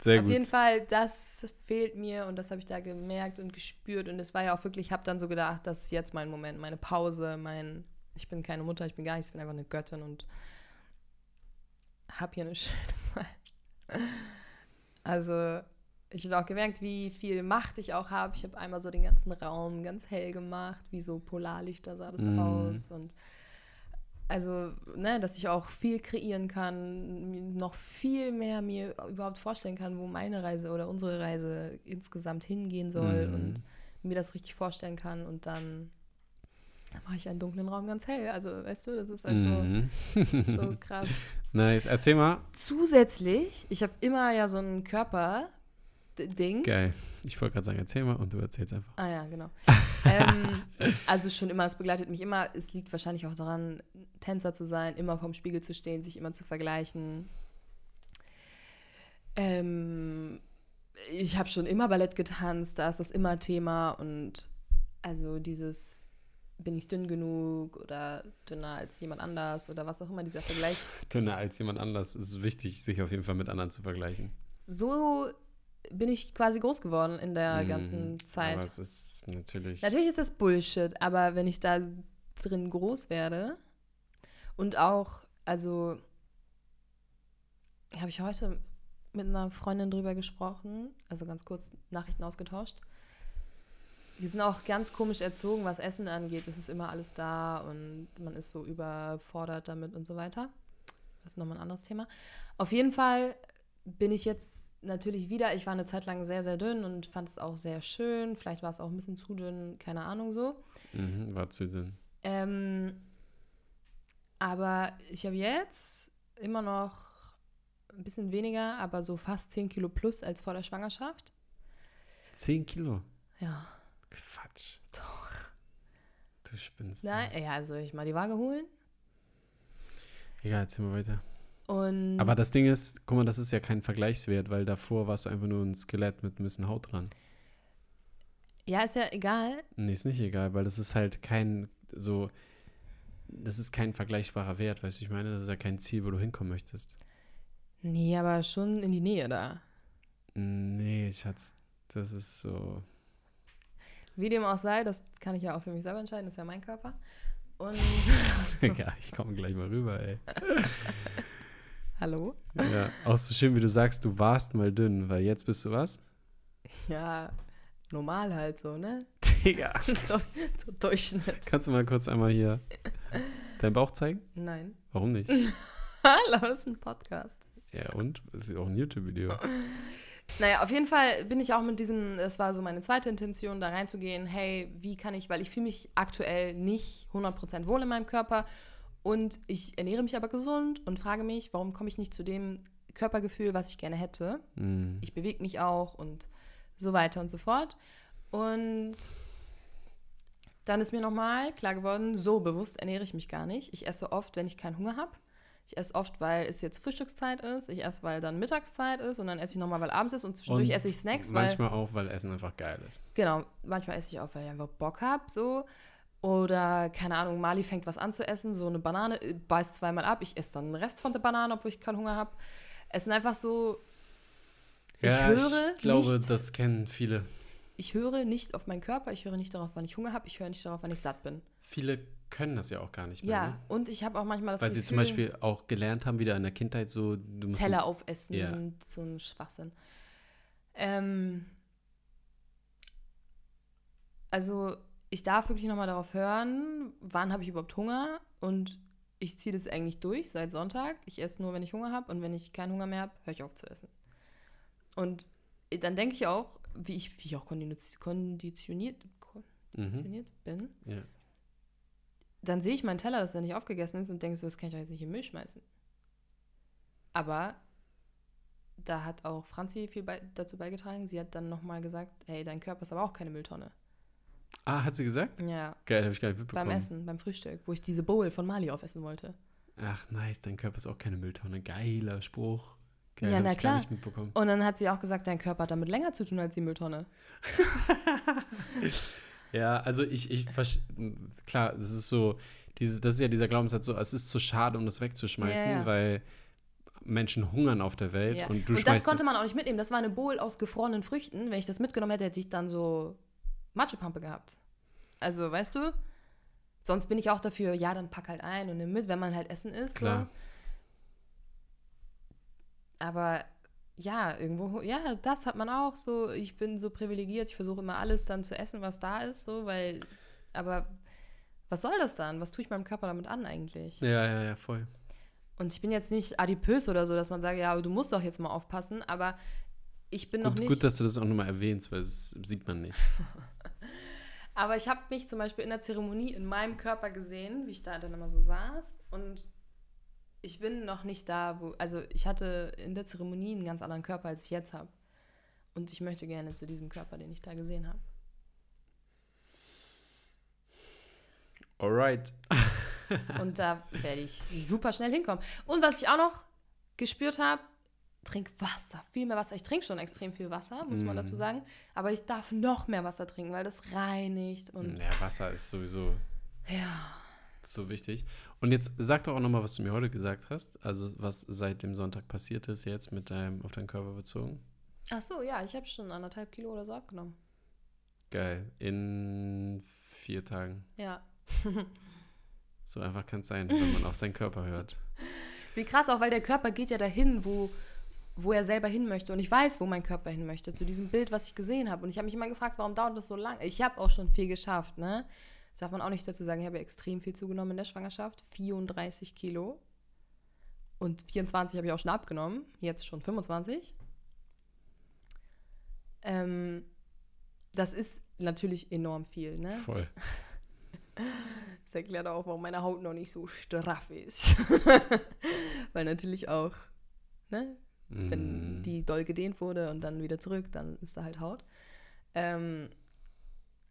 sehr Auf gut. jeden Fall, das fehlt mir und das habe ich da gemerkt und gespürt. Und es war ja auch wirklich, ich habe dann so gedacht, das ist jetzt mein Moment, meine Pause, mein, ich bin keine Mutter, ich bin gar nichts, ich bin einfach eine Göttin und habe hier eine schöne Zeit. Also ich habe auch gemerkt, wie viel Macht ich auch habe. Ich habe einmal so den ganzen Raum ganz hell gemacht, wie so Polarlichter sah das Mhm. aus. Und also, ne, dass ich auch viel kreieren kann, noch viel mehr mir überhaupt vorstellen kann, wo meine Reise oder unsere Reise insgesamt hingehen soll Mhm. und mir das richtig vorstellen kann. Und dann mache ich einen dunklen Raum ganz hell. Also, weißt du, das ist halt Mhm. so, so krass. Nice. Erzähl mal. Zusätzlich, ich habe immer ja so ein Körper-Ding. Geil. Ich wollte gerade sagen, erzähl mal und du erzählst einfach. Ah ja, genau. ähm, also schon immer, es begleitet mich immer. Es liegt wahrscheinlich auch daran, Tänzer zu sein, immer vorm Spiegel zu stehen, sich immer zu vergleichen. Ähm, ich habe schon immer Ballett getanzt, da ist das immer Thema und also dieses bin ich dünn genug oder dünner als jemand anders oder was auch immer dieser Vergleich Dünner als jemand anders. Es ist wichtig, sich auf jeden Fall mit anderen zu vergleichen. so bin ich quasi groß geworden in der Mhm. ganzen Zeit. Aber es ist natürlich. Natürlich ist das Bullshit, aber wenn ich da drin groß werde und auch, also habe ich heute mit einer Freundin drüber gesprochen, also ganz kurz Nachrichten ausgetauscht. Wir sind auch ganz komisch erzogen, was Essen angeht. Es ist immer alles da und man ist so überfordert damit und so weiter. Das ist nochmal ein anderes Thema. Auf jeden Fall bin ich jetzt natürlich wieder, ich war eine Zeit lang sehr, sehr dünn und fand es auch sehr schön. Vielleicht war es auch ein bisschen zu dünn, keine Ahnung so. Mhm, war zu dünn. Ähm, aber ich habe jetzt immer noch ein bisschen weniger, aber so fast 10 Kilo plus als vor der Schwangerschaft. 10 Kilo. Ja. Quatsch. Doch. Du spinnst. Nein, ja, soll ich mal die Waage holen? Egal, erzähl mal weiter. Und Aber das Ding ist, guck mal, das ist ja kein Vergleichswert, weil davor warst du einfach nur ein Skelett mit ein bisschen Haut dran. ja, ist ja egal. Nee, ist nicht egal, weil das ist halt kein so, das ist kein vergleichbarer Wert, weißt du, ich meine, das ist ja kein Ziel, wo du hinkommen möchtest. Nee, aber schon in die Nähe da. Nee, Schatz, das ist so. Wie dem auch sei, das kann ich ja auch für mich selber entscheiden, das ist ja mein Körper. Und ja, ich komme gleich mal rüber, ey. hallo? Ja, auch so schön, wie du sagst, du warst mal dünn, weil jetzt bist du was? Ja, normal halt so, ne? Digga. so, so Durchschnitt. Kannst du mal kurz einmal hier deinen Bauch zeigen? Nein. Warum nicht? Hallo, das ist ein Podcast. Ja, und? Das ist auch ein YouTube-Video. Naja, auf jeden Fall bin ich auch mit diesem, das war so meine zweite Intention, da reinzugehen, hey, wie kann ich, weil ich fühle mich aktuell nicht 100% wohl in meinem Körper und ich ernähre mich aber gesund und frage mich, warum komme ich nicht zu dem Körpergefühl, was ich gerne hätte. Mhm. Ich bewege mich auch und so weiter und so fort. Und dann ist mir nochmal klar geworden, so bewusst ernähre ich mich gar nicht. Ich esse oft, wenn ich keinen Hunger habe. Ich esse oft, weil es jetzt Frühstückszeit ist. Ich esse, weil dann Mittagszeit ist. Und dann esse ich nochmal, weil abends ist. Und zwischendurch Und esse ich Snacks, weil. Manchmal auch, weil Essen einfach geil ist. Genau, manchmal esse ich auch, weil ich einfach Bock habe. So. Oder, keine Ahnung, Mali fängt was an zu essen. So eine Banane, äh, beißt zweimal ab. Ich esse dann den Rest von der Banane, obwohl ich keinen Hunger habe. Es sind einfach so. Ich ja, höre ich glaube, nicht- das kennen viele. ich höre nicht auf meinen Körper, ich höre nicht darauf, wann ich Hunger habe, ich höre nicht darauf, wann ich satt bin. Viele können das ja auch gar nicht mehr. Ja, Ne? und ich habe auch manchmal das Weil sie Gefühl, zum Beispiel auch gelernt haben, wieder in der Kindheit so. Teller aufessen Ja. und so ein Schwachsinn. Ähm, also ich darf wirklich nochmal darauf hören, wann habe ich überhaupt Hunger und ich ziehe das eigentlich durch seit Sonntag. Ich esse nur, wenn ich Hunger habe und wenn ich keinen Hunger mehr habe, höre ich auf zu essen. Und dann denke ich auch, wie ich, wie ich auch kondiz- konditioniert, Mhm. konditioniert bin, Ja. dann sehe ich meinen Teller, dass er nicht aufgegessen ist und denke so, das kann ich doch jetzt nicht in den Müll schmeißen. Aber da hat auch Franzi viel bei, dazu beigetragen. Sie hat dann nochmal gesagt, hey, dein Körper ist aber auch keine Mülltonne. Ah, hat sie gesagt? Ja, Geil, habe ich gar nicht mitbekommen. beim Essen, beim Frühstück, wo ich diese Bowl von Mali aufessen wollte. Ach, nice, dein Körper ist auch keine Mülltonne. Geiler Spruch. Geil, Ja, na ich klar. gar nicht mitbekommen. Und dann hat sie auch gesagt, dein Körper hat damit länger zu tun als die Mülltonne. Ja, also ich, ich klar, es ist so, diese, das ist ja dieser Glaubenssatz so, es ist zu schade, um das wegzuschmeißen, Ja, ja. weil Menschen hungern auf der Welt Ja. und du und das konnte man auch nicht mitnehmen. Das war eine Bowl aus gefrorenen Früchten. Wenn ich das mitgenommen hätte, hätte ich dann so Matschepampe gehabt. Also, weißt du? Sonst bin ich auch dafür, ja, dann pack halt ein und nimm mit, wenn man halt essen isst. Klar. So. Aber ja, irgendwo, ja, das hat man auch so. Ich bin so privilegiert, ich versuche immer alles dann zu essen, was da ist, so, weil, aber was soll das dann? Was tue ich meinem Körper damit an eigentlich? Ja, ja, ja, voll. Und ich bin jetzt nicht adipös oder so, dass man sagt, ja, du musst doch jetzt mal aufpassen, aber ich bin gut, noch nicht. Gut, dass du das auch nochmal erwähnst, weil das sieht man nicht. aber ich habe mich zum Beispiel in der Zeremonie in meinem Körper gesehen, wie ich da dann immer so saß und ich bin noch nicht da, wo, also ich hatte in der Zeremonie einen ganz anderen Körper, als ich jetzt habe. Und ich möchte gerne zu diesem Körper, den ich da gesehen habe. Alright. Und da werde ich super schnell hinkommen. Und was ich auch noch gespürt habe, trink Wasser, viel mehr Wasser. Ich trinke schon extrem viel Wasser, muss mm. man dazu sagen. Aber ich darf noch mehr Wasser trinken, weil das reinigt. Und ja, Wasser ist sowieso ja. so wichtig. Und jetzt sag doch auch nochmal, was du mir heute gesagt hast. Also was seit dem Sonntag passiert ist jetzt mit deinem, auf deinen Körper bezogen. Ach so, ja, ich habe schon anderthalb Kilo oder so abgenommen. Geil. In vier Tagen. Ja. so einfach kann es sein, wenn man auf seinen Körper hört. Wie krass, auch weil der Körper geht ja dahin, wo, wo er selber hin möchte. Und ich weiß, wo mein Körper hin möchte, zu diesem Bild, was ich gesehen habe. Und ich habe mich immer gefragt, warum dauert das so lange? Ich habe auch schon viel geschafft, ne? Das darf man auch nicht dazu sagen. Ich habe extrem viel zugenommen in der Schwangerschaft. 34 Kilo. Und 24 habe ich auch schon abgenommen. Jetzt schon 25. Ähm, das ist natürlich enorm viel, ne? Voll. Das erklärt auch, warum meine Haut noch nicht so straff ist. Weil natürlich auch, ne? Mm. Wenn die doll gedehnt wurde und dann wieder zurück, dann ist da halt Haut. Ähm,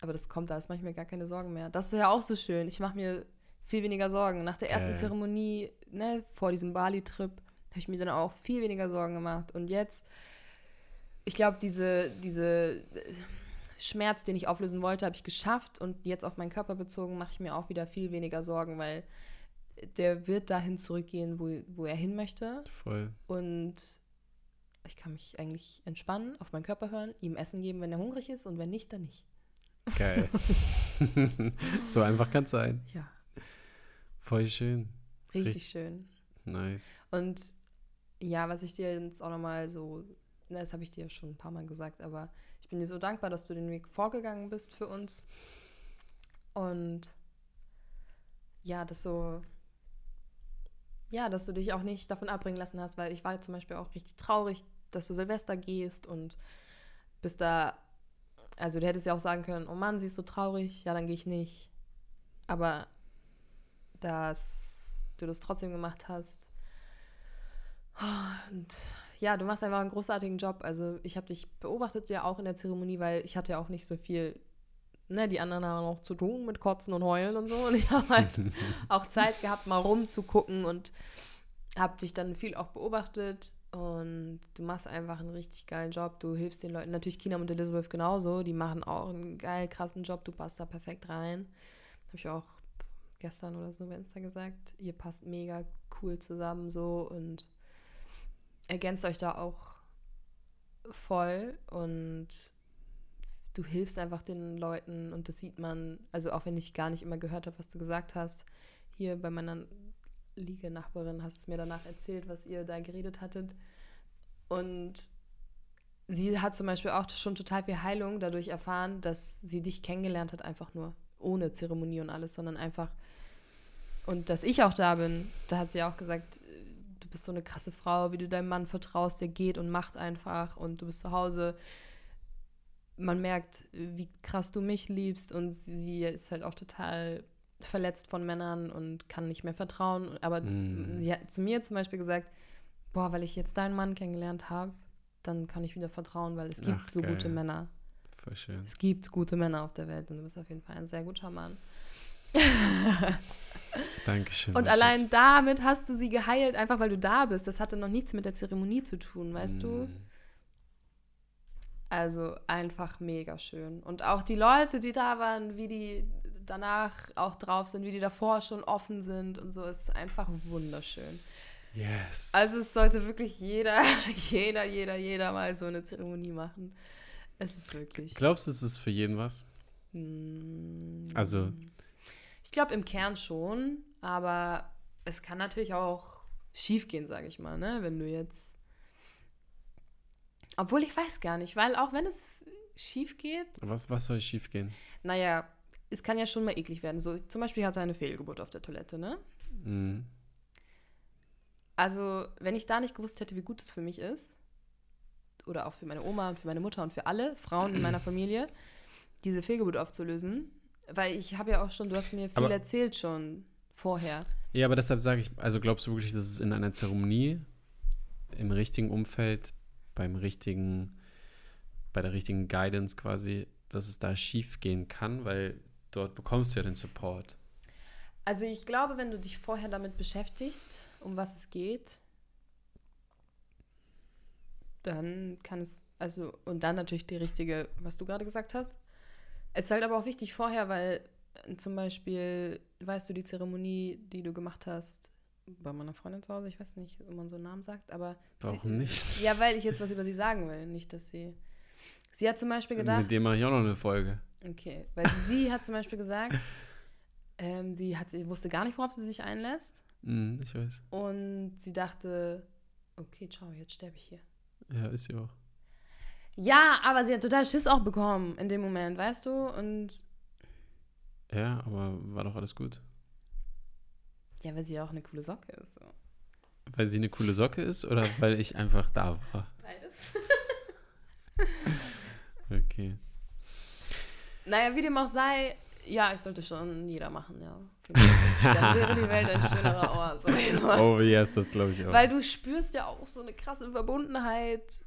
aber das kommt, da ist manchmal gar keine Sorgen mehr. Das ist ja auch so schön. Ich mache mir viel weniger Sorgen. Nach der ersten äh. Zeremonie, ne, vor diesem Bali-Trip, habe ich mir dann auch viel weniger Sorgen gemacht. Und jetzt, ich glaube, diese, diese Schmerz, den ich auflösen wollte, habe ich geschafft. Und jetzt auf meinen Körper bezogen, mache ich mir auch wieder viel weniger Sorgen, weil der wird dahin zurückgehen, wo, wo er hin möchte. Voll. Und ich kann mich eigentlich entspannen, auf meinen Körper hören, ihm Essen geben, wenn er hungrig ist und wenn nicht, dann nicht. Geil. so einfach kann es sein. Ja. Voll schön. Richtig, Richtig schön. Nice. Und ja, was ich dir jetzt auch nochmal so, na, das habe ich dir schon ein paar Mal gesagt, aber ich bin dir so dankbar, dass du den Weg vorgegangen bist für uns. Und ja, dass so, ja, dass du dich auch nicht davon abbringen lassen hast, weil ich war zum Beispiel auch richtig traurig, dass du Silvester gehst und bist da also du hättest ja auch sagen können, oh Mann, sie ist so traurig, ja, dann gehe ich nicht. Aber dass du das trotzdem gemacht hast. Und ja, du machst einfach einen großartigen Job. Also ich habe dich beobachtet ja auch in der Zeremonie, weil ich hatte ja auch nicht so viel, ne, die anderen haben auch zu tun mit Kotzen und Heulen und so. Und ich habe halt auch Zeit gehabt, mal rumzugucken und habe dich dann viel auch beobachtet und du machst einfach einen richtig geilen Job. Du hilfst den Leuten. Natürlich Kina und Elizabeth genauso. Die machen auch einen geil, krassen Job. Du passt da perfekt rein. Habe ich auch gestern oder so bei Insta gesagt. Ihr passt mega cool zusammen so und ergänzt euch da auch voll und du hilfst einfach den Leuten und das sieht man, also auch wenn ich gar nicht immer gehört habe, was du gesagt hast, hier bei meiner Liegenachbarin hast es mir danach erzählt, was ihr da geredet hattet. Und sie hat zum Beispiel auch schon total viel Heilung dadurch erfahren, dass sie dich kennengelernt hat, einfach nur ohne Zeremonie und alles, sondern einfach. Und dass ich auch da bin, da hat sie auch gesagt, du bist so eine krasse Frau, wie du deinem Mann vertraust, der geht und macht einfach und du bist zu Hause. Man merkt, wie krass du mich liebst und sie ist halt auch total verletzt von Männern und kann nicht mehr vertrauen. Aber mm. sie hat zu mir zum Beispiel gesagt, boah, weil ich jetzt deinen Mann kennengelernt habe, dann kann ich wieder vertrauen, weil es gibt Ach, so geil. gute Männer. Voll schön. Es gibt gute Männer auf der Welt und du bist auf jeden Fall ein sehr guter Mann. Dankeschön. Und allein Schatz. damit hast du sie geheilt, einfach weil du da bist. Das hatte noch nichts mit der Zeremonie zu tun, weißt mm. du? Also einfach mega schön. Und auch die Leute, die da waren, wie die danach auch drauf sind, wie die davor schon offen sind und so, ist einfach wunderschön. Yes. Also es sollte wirklich jeder, jeder, jeder, jeder mal so eine Zeremonie machen. Es ist wirklich. Glaubst du, es ist für jeden was? Mm. Also. Ich glaube im Kern schon, aber es kann natürlich auch schief gehen, sage ich mal, ne? Wenn du jetzt Obwohl ich weiß gar nicht, weil auch wenn es schief geht, Was, was soll schief gehen? naja, es kann ja schon mal eklig werden. So, zum Beispiel hatte er eine Fehlgeburt auf der Toilette, ne? Mhm. Also, wenn ich da nicht gewusst hätte, wie gut es für mich ist, oder auch für meine Oma und für meine Mutter und für alle Frauen in meiner Familie, diese Fehlgeburt aufzulösen, weil ich habe ja auch schon, du hast mir viel Aber- erzählt schon vorher. Ja, aber deshalb sage ich, also glaubst du wirklich, dass es in einer Zeremonie, im richtigen Umfeld, beim richtigen, bei der richtigen Guidance quasi, dass es da schief gehen kann, weil dort bekommst du ja den Support. Also ich glaube, wenn du dich vorher damit beschäftigst, um was es geht, dann kann es, also, und dann natürlich die richtige, was du gerade gesagt hast. Es ist halt aber auch wichtig vorher, weil äh, zum Beispiel, weißt du, die Zeremonie, die du gemacht hast, bei meiner Freundin zu Hause, ich weiß nicht, ob man so einen Namen sagt, aber. Warum sie, nicht? Ja, weil ich jetzt was über sie sagen will, nicht, dass sie. Sie hat zum Beispiel gedacht. Mit dem mache ich auch noch eine Folge. Okay, weil sie hat zum Beispiel gesagt, ähm, sie, hat, sie wusste gar nicht, worauf sie sich einlässt. Mhm, ich weiß. Und sie dachte, okay, ciao, jetzt sterbe ich hier. Ja, ist ja auch. Ja, aber sie hat total Schiss auch bekommen in dem Moment, weißt du? Und Ja, aber war doch alles gut. ja, weil sie ja auch eine coole Socke ist. So. Weil sie eine coole Socke ist oder weil ich einfach da war? Beides. Okay. Naja, wie dem auch sei, ja, ich sollte schon jeder machen, ja. Dann wäre die Welt ein schönerer Ort. So. Oh, ja, ist das glaube ich auch. Weil du spürst ja auch so eine krasse Verbundenheit.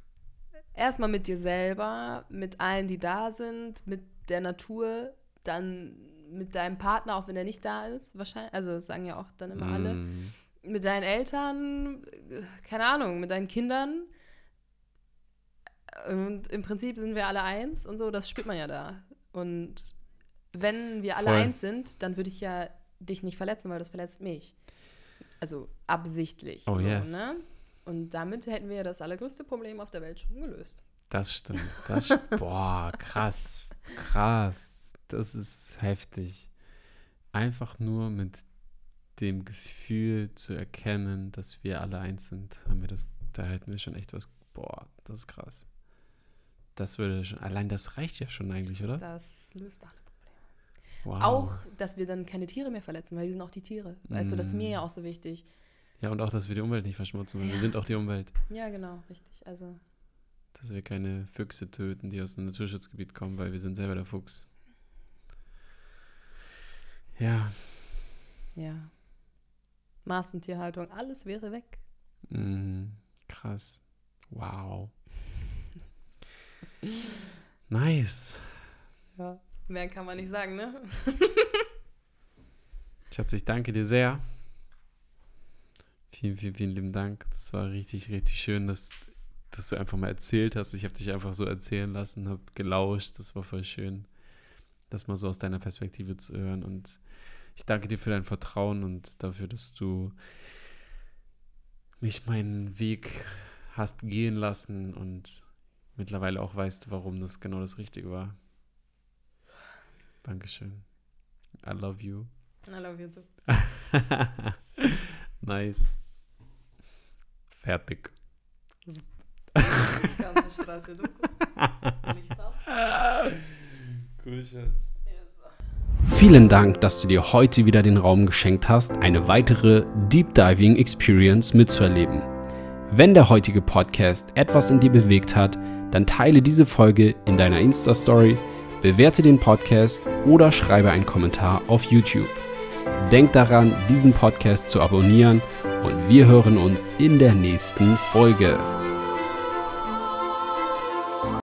Erstmal mit dir selber, mit allen, die da sind, mit der Natur, dann mit deinem Partner, auch wenn er nicht da ist, wahrscheinlich. Also das sagen ja auch dann immer alle. Mm, Mit deinen Eltern, äh, keine Ahnung, mit deinen Kindern. Und im Prinzip sind wir alle eins und so, das spürt man ja da. Und wenn wir alle Voll. eins sind, dann würde ich ja dich nicht verletzen, weil das verletzt mich. Also absichtlich. Oh, so, yes. ne? Und damit hätten wir ja das allergrößte Problem auf der Welt schon gelöst. Das stimmt. Das st Boah, krass. Krass. Das ist heftig. Einfach nur mit dem Gefühl zu erkennen, dass wir alle eins sind, haben wir das, da hätten wir schon echt was. Boah, das ist krass. Das würde schon, allein das reicht ja schon eigentlich, oder? Das löst alle Probleme. Wow. Auch, dass wir dann keine Tiere mehr verletzen, weil wir sind auch die Tiere. Weißt du, das ist mir Mm. ja auch so wichtig. Ja, und auch, dass wir die Umwelt nicht verschmutzen, weil wir sind auch die Umwelt. Ja, genau, richtig. Also, Dass wir keine Füchse töten, die aus dem Naturschutzgebiet kommen, weil wir sind selber der Fuchs. Ja. ja. Massentierhaltung, alles wäre weg. Mhm. Krass. Wow. Nice. Ja. Mehr kann man nicht sagen, ne? Schatz, ich danke dir sehr. Vielen, vielen, vielen lieben Dank. Das war richtig, richtig schön, dass, dass du einfach mal erzählt hast. Ich habe dich einfach so erzählen lassen, habe gelauscht. Das war voll schön, das mal so aus deiner Perspektive zu hören. Und ich danke dir für dein Vertrauen und dafür, dass du mich meinen Weg hast gehen lassen und mittlerweile auch weißt, warum das genau das Richtige war. Dankeschön. I love you. I love you too. nice. Fertig. Ganze Straße. Cool, Schatz. Vielen Dank, dass du dir heute wieder den Raum geschenkt hast, eine weitere Deep Diving Experience mitzuerleben. Wenn der heutige Podcast etwas in dir bewegt hat, dann teile diese Folge in deiner Insta-Story, bewerte den Podcast oder schreibe einen Kommentar auf YouTube. Denk daran, diesen Podcast zu abonnieren und wir hören uns in der nächsten Folge.